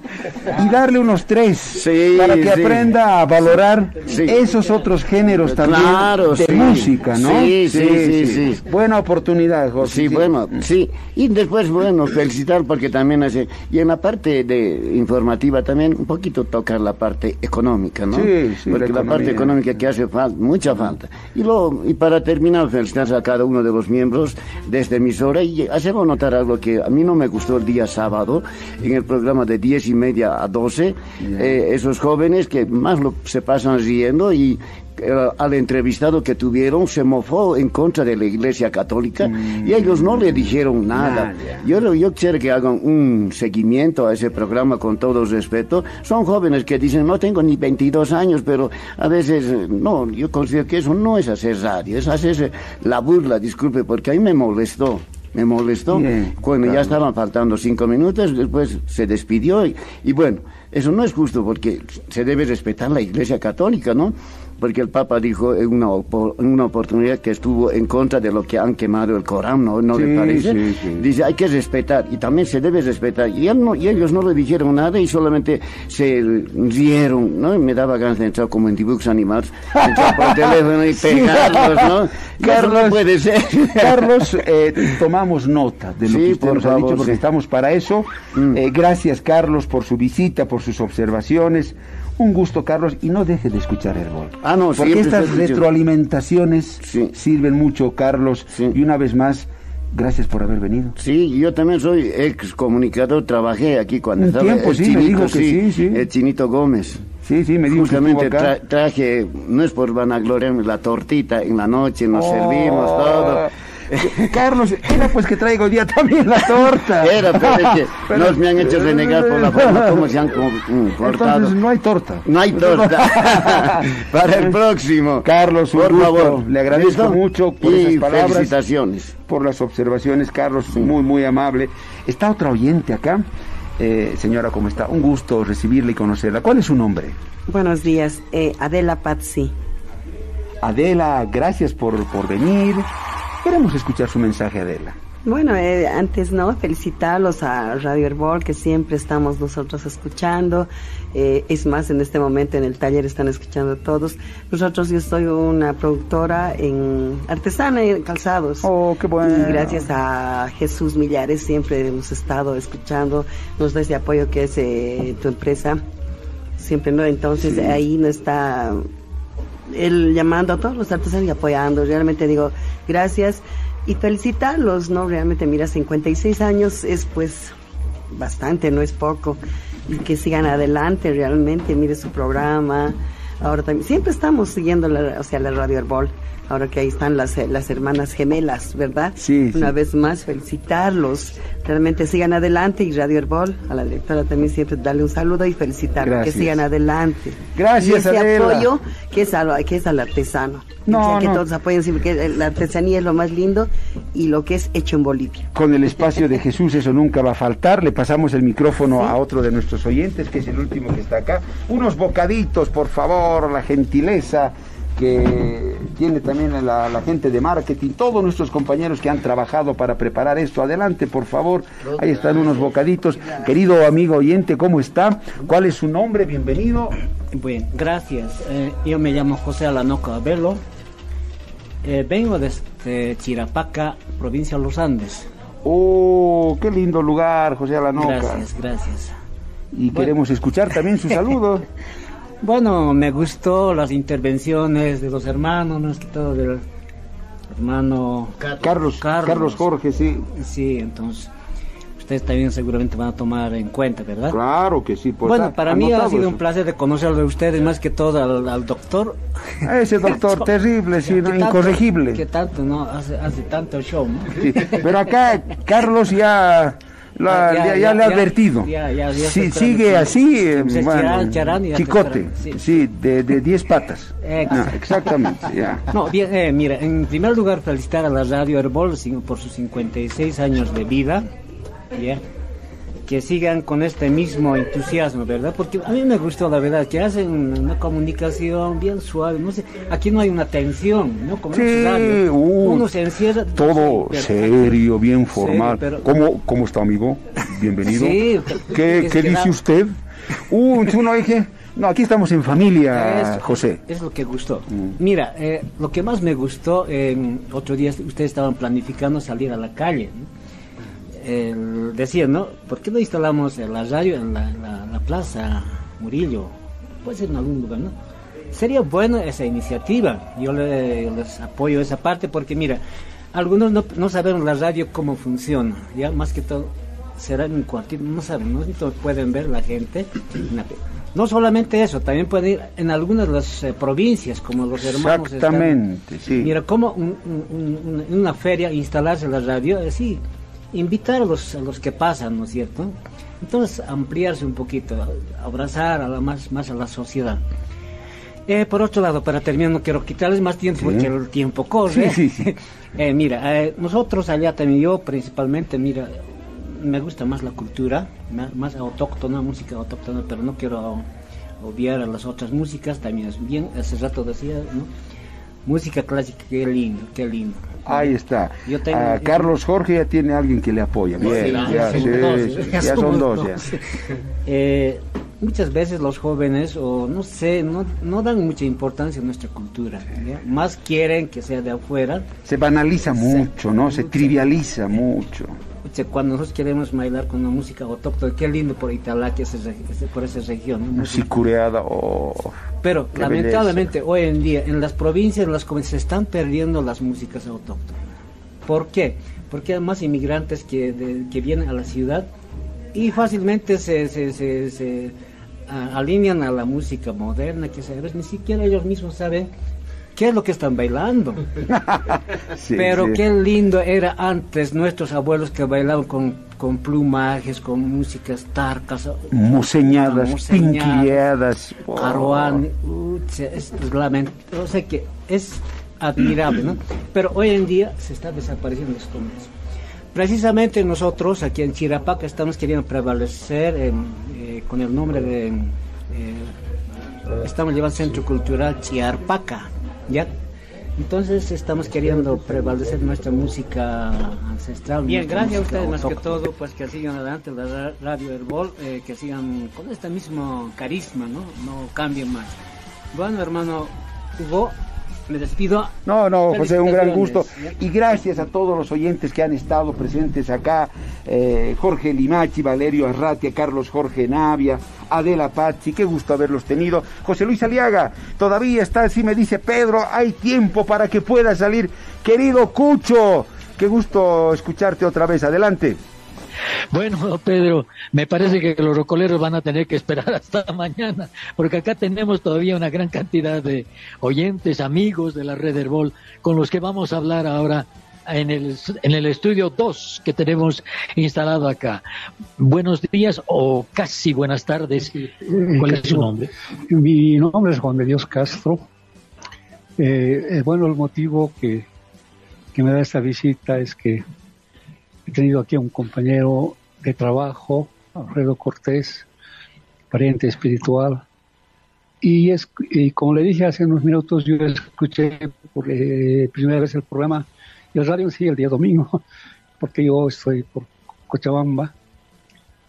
y darle unos tres para que aprenda a valorar esos otros géneros también Claro, de sí. música, ¿no? Sí, sí, sí, sí. Buena oportunidad, Jorge. Sí, bueno, sí. Y después, bueno, felicitar porque también hace... Y en la parte de informativa también un poquito tocar la parte económica, ¿no? Sí, sí, Porque la la, parte económica que hace falta, mucha falta. Y, lo, y para terminar, felicitar a cada uno de los miembros de esta emisora y hacerlo notar algo que a mí no me gustó el día sábado, en el programa de 10 y media a 12, eh, esos jóvenes que más lo, se pasan riendo y eh, al entrevistado que tuvieron se mofó en contra de la Iglesia Católica y ellos no le dijeron nada. Yo, yo quiero que hagan un seguimiento a ese programa con todo respeto. Son jóvenes que dicen, no tengo ni 22 años, pero a veces, eh, no, yo considero que eso no es hacer radio, es hacerse la burla, disculpe, porque a mí me molestó. Me molestó Bien, cuando ya Carlos. estaban faltando cinco minutos, después se despidió y, y bueno, eso no es justo porque se debe respetar la Iglesia Católica, ¿no? Porque el Papa dijo en una, una oportunidad que estuvo en contra de lo que han quemado el Corán, ¿no? ¿No Sí, le parece? sí, sí. Dice, hay que respetar y también se debe respetar. Y, él no, y ellos no le dijeron nada y solamente se rieron, ¿no? Y me daba ganas de entrar como en dibujos animados, entrar por teléfono y pegarlos, ¿no? Carlos, no puede ser. Carlos, eh, tomamos nota de lo que usted por nos ha dicho, porque. Mm. estamos para eso. Eh, gracias, Carlos, por su visita, por sus observaciones. Un gusto, Carlos, y no deje de escuchar el gol. Ah, no, Porque estas retroalimentaciones sirven mucho, Carlos. Y una vez más, gracias por haber venido. Sí, yo también soy ex comunicador, trabajé aquí cuando Un estaba tiempo, el sí, me Chinito, dijo que sí, sí. el Chinito Gómez. Sí, sí, me dijo que Justamente acá. tra- traje, no es por vanagloriarme, la tortita en la noche, nos Oh. servimos todo. Carlos, era pues que traigo hoy día también la torta. Era, pero es que Pero- nos me han hecho renegar por la forma como se han co- cortado. Entonces no hay torta. No hay torta. Para el próximo. Carlos, un por gusto. favor. Le agradezco ¿Listo? mucho por y esas palabras. felicitaciones. Por las observaciones, Carlos, muy, muy amable. Está otra oyente acá. Eh, señora, ¿cómo está? Un gusto recibirla y conocerla. ¿Cuál es su nombre? Buenos días, eh, Adela Pazzi. Adela, gracias por, por venir. Queremos escuchar su mensaje, Adela. Bueno, eh, antes no, felicitarlos a Radio Herbol, que siempre estamos nosotros escuchando. Eh, es más, en este momento en el taller están escuchando todos. Nosotros, yo soy una productora en artesana en calzados. Oh, qué bueno. Y gracias a Jesús Millares siempre hemos estado escuchando, nos da ese apoyo que es eh, tu empresa. Siempre, ¿no? Entonces ahí no está él llamando a todos los artesanos y apoyando. Realmente digo, gracias y felicitarlos, ¿no? Realmente, mira, 56 años es pues bastante, no es poco. Y que sigan adelante realmente, mire su programa. Ahora también, siempre estamos siguiendo la, o sea, la Radio Herbol. Ahora que ahí están las, las hermanas gemelas, ¿verdad? Sí. Una vez más, felicitarlos. Realmente sigan adelante y Radio Herbol, a la directora también siempre darle un saludo y felicitarlos. Gracias. Que sigan adelante. Gracias, y ese Adela. apoyo que es, al, que es al artesano. No, O sea, que no. todos apoyen siempre, que la artesanía es lo más lindo y lo que es hecho en Bolivia. Con el espacio de Jesús eso nunca va a faltar. Le pasamos el micrófono a otro de nuestros oyentes, que es el último que está acá. Unos bocaditos, por favor, la gentileza que tiene también la, la gente de marketing, todos nuestros compañeros que han trabajado para preparar esto. Adelante, por favor. Ahí están unos bocaditos. Querido amigo oyente, ¿cómo está? ¿Cuál es su nombre? Bienvenido. Bueno, gracias. Eh, yo me llamo José Alanoca Abelo. Eh, vengo desde Chirapaca, provincia de los Andes. Oh, qué lindo lugar, José Alanoca. Gracias, gracias. Y queremos escuchar también su saludo. Bueno, me gustó las intervenciones de los hermanos, más que todo del hermano Carlos, Carlos Jorge, sí. Sí, entonces ustedes también seguramente van a tomar en cuenta, ¿verdad? Claro que sí. pues, bueno, a- para mí ha sido eso. un placer de conocerlo de ustedes, más que todo al, al doctor. Ese doctor terrible, sí, no, tanto- incorregible. Que tanto, ¿no? Hace, hace tanto show, ¿no? Sí, Pero acá Carlos ya, la- Ah, Ya, ya, ya, le ha advertido. ya, Si sigue así, Sí, eh, pues, bueno, charán, charán chicote, esperando, sí, de, de 10 patas. Exacto. No, exactamente, ya. No, bien, eh, mira, en primer lugar felicitar a la Radio Herbol por sus 56 años de vida, ¿ya? Que sigan con este mismo entusiasmo, ¿verdad? Porque a mí me gustó, la verdad, que hacen una comunicación bien suave, no sé, aquí no hay una tensión, ¿no? Como Sí, uh, uno se encierra... Todo Sí, serio, bien formal. pero- ¿Cómo, ¿Cómo está, amigo? Bienvenido. Sí, ¿Qué, qué dice da- usted? Uh, uno dije, no, aquí estamos en familia, Es- José. Es lo que gustó. Mm. Mira, eh, lo que más me gustó, eh, otro día ustedes estaban planificando salir a la calle. ¿no? El- decían, ¿no? ¿Por qué no instalamos eh, la radio en la, la- la plaza Murillo? Puede ser en algún lugar, ¿no? Sería buena esa iniciativa. Yo le- les apoyo esa parte porque, mira, algunos no, no sabemos la radio cómo funciona. Ya más que todo será en un cuartito, no saben, no pueden ver la gente. No solamente eso, también pueden ir en algunas de las eh, provincias, como los hermanos. están- Exactamente, sí. Mira, como un- un- una feria instalarse la radio, así, invitar a los, a los que pasan, ¿no es cierto? Entonces, ampliarse un poquito, abrazar a la más, más a la sociedad. Eh, por otro lado, para terminar, no quiero quitarles más tiempo porque el tiempo corre. Sí, sí, sí. Eh, mira, eh, nosotros allá también, yo principalmente, mira, me gusta más la cultura, ma- más autóctona, música autóctona, pero no quiero obviar a las otras músicas, también es bien, hace rato decía, ¿no? Música clásica, qué lindo, qué lindo. Ahí está. Yo tengo- A Carlos Jorge ya tiene alguien que le apoya. Bien, Sí, ya, ya sí, somos dos, sí, ya ya son dos. ya. Eh, muchas veces los jóvenes, o no sé, no, no dan mucha importancia a nuestra cultura. ¿ya? Más quieren que sea de afuera. Se banaliza mucho, ¿no? Se trivializa mucho. Cuando nosotros queremos bailar con una música autóctona, qué lindo por Italá, que es ese- por esa región. ¿no? Una sicureada, oh, Pero lamentablemente hoy en día en las provincias, en las comunidades se están perdiendo las músicas autóctonas. ¿Por qué? Porque hay más inmigrantes que, de- que vienen a la ciudad y fácilmente se, se, se- se, alinean a la música moderna, que a veces ni siquiera ellos mismos saben qué es lo que están bailando. Sí, Pero sí. qué lindo era antes nuestros abuelos que bailaban con, con plumajes, con músicas tarcas. Museñadas, pinquilladas. oh. Caruán, es lamento, o sea que es admirable, ¿no? Pero hoy en día se está desapareciendo los comercios. Precisamente nosotros aquí en Chirapaca estamos queriendo prevalecer eh, con el nombre de eh, estamos llevando Centro Cultural Chiarpaca, ¿ya? Entonces estamos queriendo prevalecer nuestra música ancestral. Bien, gracias a ustedes más que todo, pues que sigan adelante la Radio Herbol, eh, que sigan con este mismo carisma, ¿no? No cambien más. Bueno, hermano Hugo, me despido. No, no, José, un gran gusto. Y gracias a todos los oyentes que han estado presentes acá. Eh, Jorge Limachi, Valerio Arratia, Carlos Jorge Navia, Adela Pazzi, qué gusto haberlos tenido. José Luis Aliaga, todavía está así, me dice Pedro, hay tiempo para que pueda salir. Querido Cucho, qué gusto escucharte otra vez. Adelante. Bueno, Pedro, me parece que los rocoleros van a tener que esperar hasta mañana, porque acá tenemos todavía una gran cantidad de oyentes, amigos de la red Herbol, con los que vamos a hablar ahora en el, en el estudio 2 que tenemos instalado acá. Buenos días o casi buenas tardes. ¿Cuál es su nombre? Mi nombre es Juan de Dios Castro. Eh, eh, bueno, el motivo que, que me da esta visita es que He tenido aquí a un compañero de trabajo, Alfredo Cortés, pariente espiritual. Y, es, como le dije hace unos minutos, yo escuché por eh, primera vez el programa y el radio sí el día domingo, porque yo estoy por Cochabamba.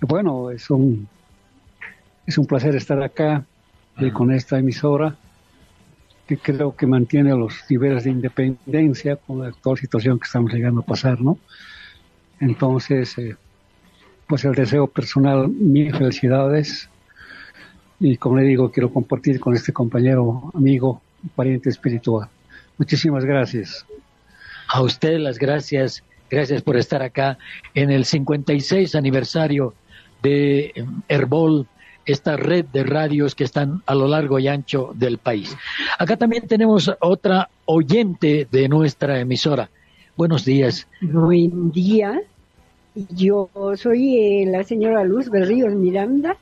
Y bueno, es un, es un placer estar acá eh, con esta emisora que creo que mantiene los niveles de independencia con la actual situación que estamos llegando a pasar, ¿no? Entonces, eh, pues el deseo personal, mil felicidades. Y como le digo, quiero compartir con este compañero, amigo, pariente espiritual. Muchísimas gracias. A usted las gracias. Gracias por estar acá en el 56 aniversario de Herbol, esta red de radios que están a lo largo y ancho del país. Acá también tenemos otra oyente de nuestra emisora. Buenos días. Buen día. Yo soy eh, la señora Luz Berríos Miranda.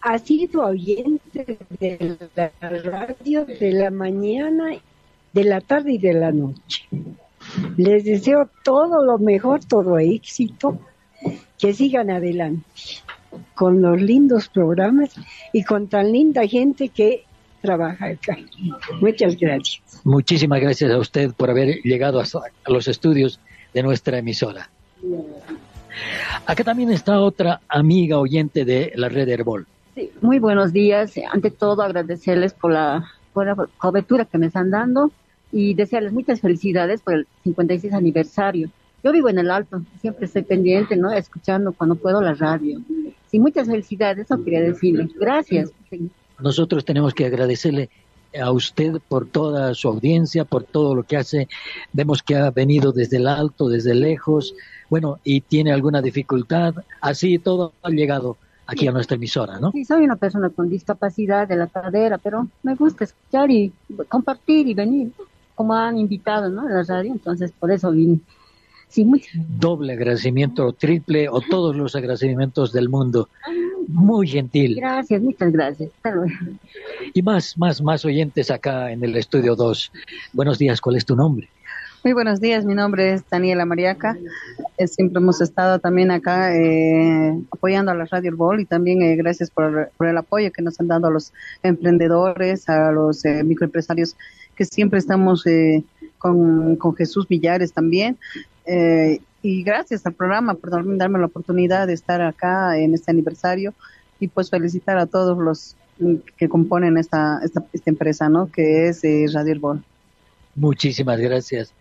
Ha sido oyente de la radio de la mañana, de la tarde y de la noche. Les deseo todo lo mejor, todo éxito, que sigan adelante con los lindos programas y con tan linda gente que trabaja acá. Muchas gracias. Muchísimas gracias a usted por haber llegado a los estudios de nuestra emisora. Acá también está otra amiga oyente de la red Herbol. Sí, muy buenos días. Ante todo, agradecerles por la, por la cobertura que me están dando y desearles muchas felicidades por el 56 aniversario. Yo vivo en el Alto, siempre estoy pendiente, ¿no? Escuchando cuando puedo la radio. Sí, muchas felicidades, eso quería decirle. Gracias. Nosotros tenemos que agradecerle a usted por toda su audiencia, por todo lo que hace. Vemos que ha venido desde el alto, desde lejos, bueno, y tiene alguna dificultad. Así todo ha llegado aquí a nuestra emisora, ¿no? Sí, soy una persona con discapacidad de la cadera, pero me gusta escuchar y compartir y venir, como han invitado, ¿no? A la radio, entonces por eso vine. Sí, Doble agradecimiento, triple o todos los agradecimientos del mundo. Muy gentil. Gracias, muchas gracias. Y más, más, más oyentes acá en el estudio 2. Buenos días, ¿cuál es tu nombre? Muy buenos días, mi nombre es Daniela Mariaca. Eh, siempre hemos estado también acá eh, apoyando a la Radio Herbol y también eh, gracias por, el apoyo que nos han dado a los emprendedores, a los microempresarios que siempre estamos con, con, Jesús Villares también. Y gracias al programa por darme la oportunidad de estar acá en este aniversario y pues felicitar a todos los que componen esta, esta, esta empresa, ¿no? Que es Radio Herbol. Muchísimas gracias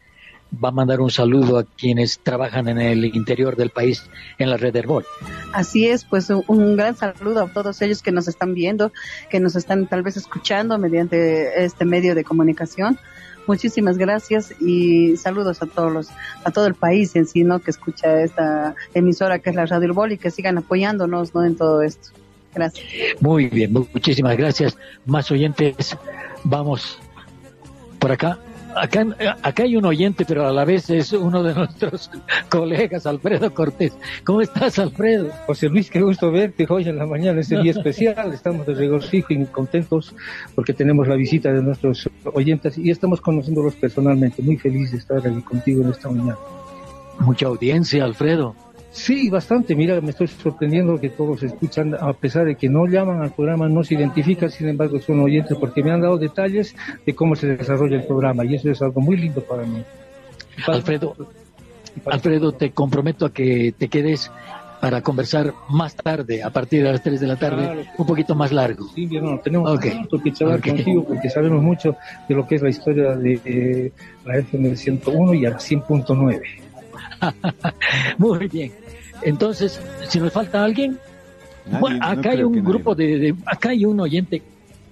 va a mandar un saludo a quienes trabajan en el interior del país en la red Herbol. Así es, pues un gran saludo a todos ellos que nos están viendo, que nos están tal vez escuchando mediante este medio de comunicación. Muchísimas gracias y saludos a todos los, a todo el país en sí, ¿no? Que escucha esta emisora que es la Radio Herbol y que sigan apoyándonos, ¿no? En todo esto. Gracias. Muy bien, muchísimas gracias. Más oyentes, vamos por acá acá, acá hay un oyente, pero a la vez es uno de nuestros colegas, Alfredo Cortés. ¿Cómo estás, Alfredo? José Luis, qué gusto verte hoy en la mañana, este día especial. Estamos de regocijo y contentos porque tenemos la visita de nuestros oyentes y estamos conociéndolos personalmente. Muy feliz de estar aquí contigo en esta mañana. Mucha audiencia, Alfredo. Sí, bastante. Mira, me estoy sorprendiendo que todos escuchan, a pesar de que no llaman al programa, no se identifican, sin embargo son oyentes porque me han dado detalles de cómo se desarrolla el programa y eso es algo muy lindo para mí. Alfredo, Alfredo, te comprometo a que te quedes para conversar más tarde, a partir de las 3 de la tarde, un poquito más largo. Sí, no, tenemos mucho que charlar contigo porque sabemos mucho de lo que es la historia de eh, la FM 101 y a la 100.9. Muy bien. Entonces, si nos falta alguien, bueno, acá hay un grupo de, acá hay un oyente.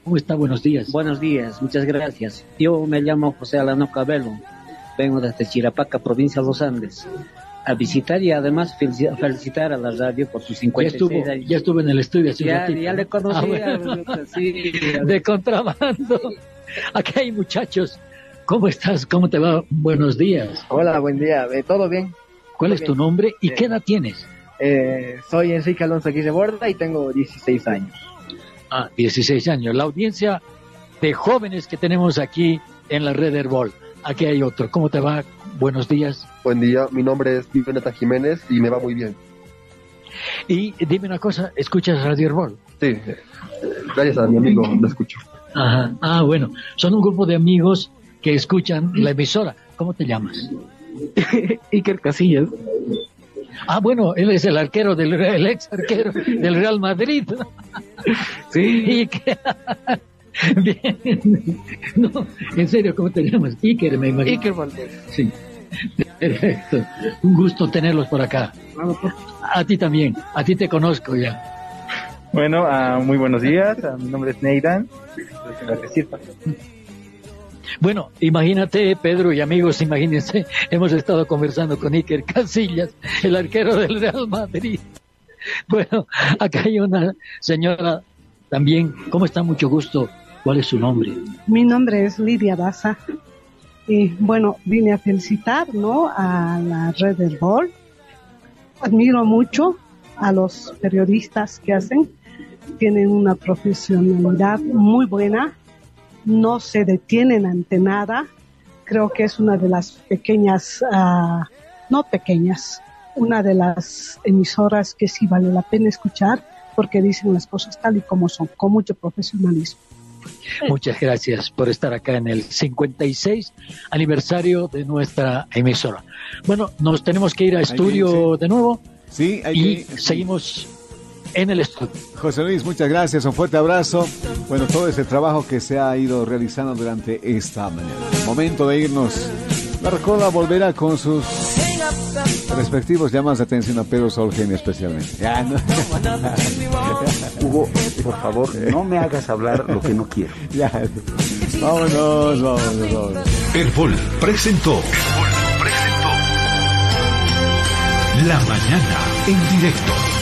¿Cómo está? Buenos días. Buenos días, muchas gracias. Yo me llamo José Alano Cabello, vengo desde Chirapaca, provincia de los Andes, a visitar y además felicitar a la radio por sus 56 ya estuvo, Ya estuve en el estudio hace ya, ya le conocí. Ah, de contrabando. Acá hay muchachos. ¿Cómo estás? ¿Cómo te va? Buenos días. Hola, buen día. Eh, ¿Todo bien? ¿Cuál es tu nombre y qué edad tienes? Eh, soy Enrique Alonso Aguirre Borda y tengo 16 años. Ah, 16 años. La audiencia de jóvenes que tenemos aquí en la red Herbol. Aquí hay otro. ¿Cómo te va? Buenos días. Buen día. Mi nombre es Viveneta Jiménez y me va muy bien. Y dime una cosa, ¿escuchas Radio Herbol? Sí. Gracias a mi amigo, lo escucho. Ajá. Ah, bueno. Son un grupo de amigos que escuchan la emisora. ¿Cómo te llamas? Iker Casillas. Ah, bueno, él es el arquero del el ex arquero del Real Madrid. Sí. Bien. No, en serio, ¿cómo te llamas? Iker, me imagino. Iker Valdés. Sí. Perfecto. Un gusto tenerlos por acá. A ti también. A ti te conozco ya. Bueno, uh, muy buenos días. Uh, mi nombre es Neidan. Bueno, imagínate, Pedro y amigos, imagínense, hemos estado conversando con Iker Casillas, el arquero del Real Madrid. Bueno, acá hay una señora también. ¿Cómo está? Mucho gusto. ¿Cuál es su nombre? Mi nombre es Lidia Baza. Y bueno, vine a felicitar ¿no? a la red del gol. Admiro mucho a los periodistas que hacen. Tienen una profesionalidad muy buena no se detienen ante nada. Creo que es una de las pequeñas, uh, no pequeñas, una de las emisoras que sí vale la pena escuchar porque dicen las cosas tal y como son, con mucho profesionalismo. Muchas gracias por estar acá en el 56 aniversario de nuestra emisora. Bueno, nos tenemos que ir a estudio de nuevo. Sí, hay y seguimos en el estudio. José Luis, muchas gracias, un fuerte abrazo. Bueno, todo ese trabajo que se ha ido realizando durante esta mañana. Momento de irnos. La Rocola volverá con sus respectivos llamas de atención a Pedro Sol Genio especialmente. Ya, ¿no? Hugo, por favor, no me hagas hablar lo que no quiero. Ya. Vámonos, vámonos, vámonos. Herbol presentó. Herbol presentó. La mañana en directo.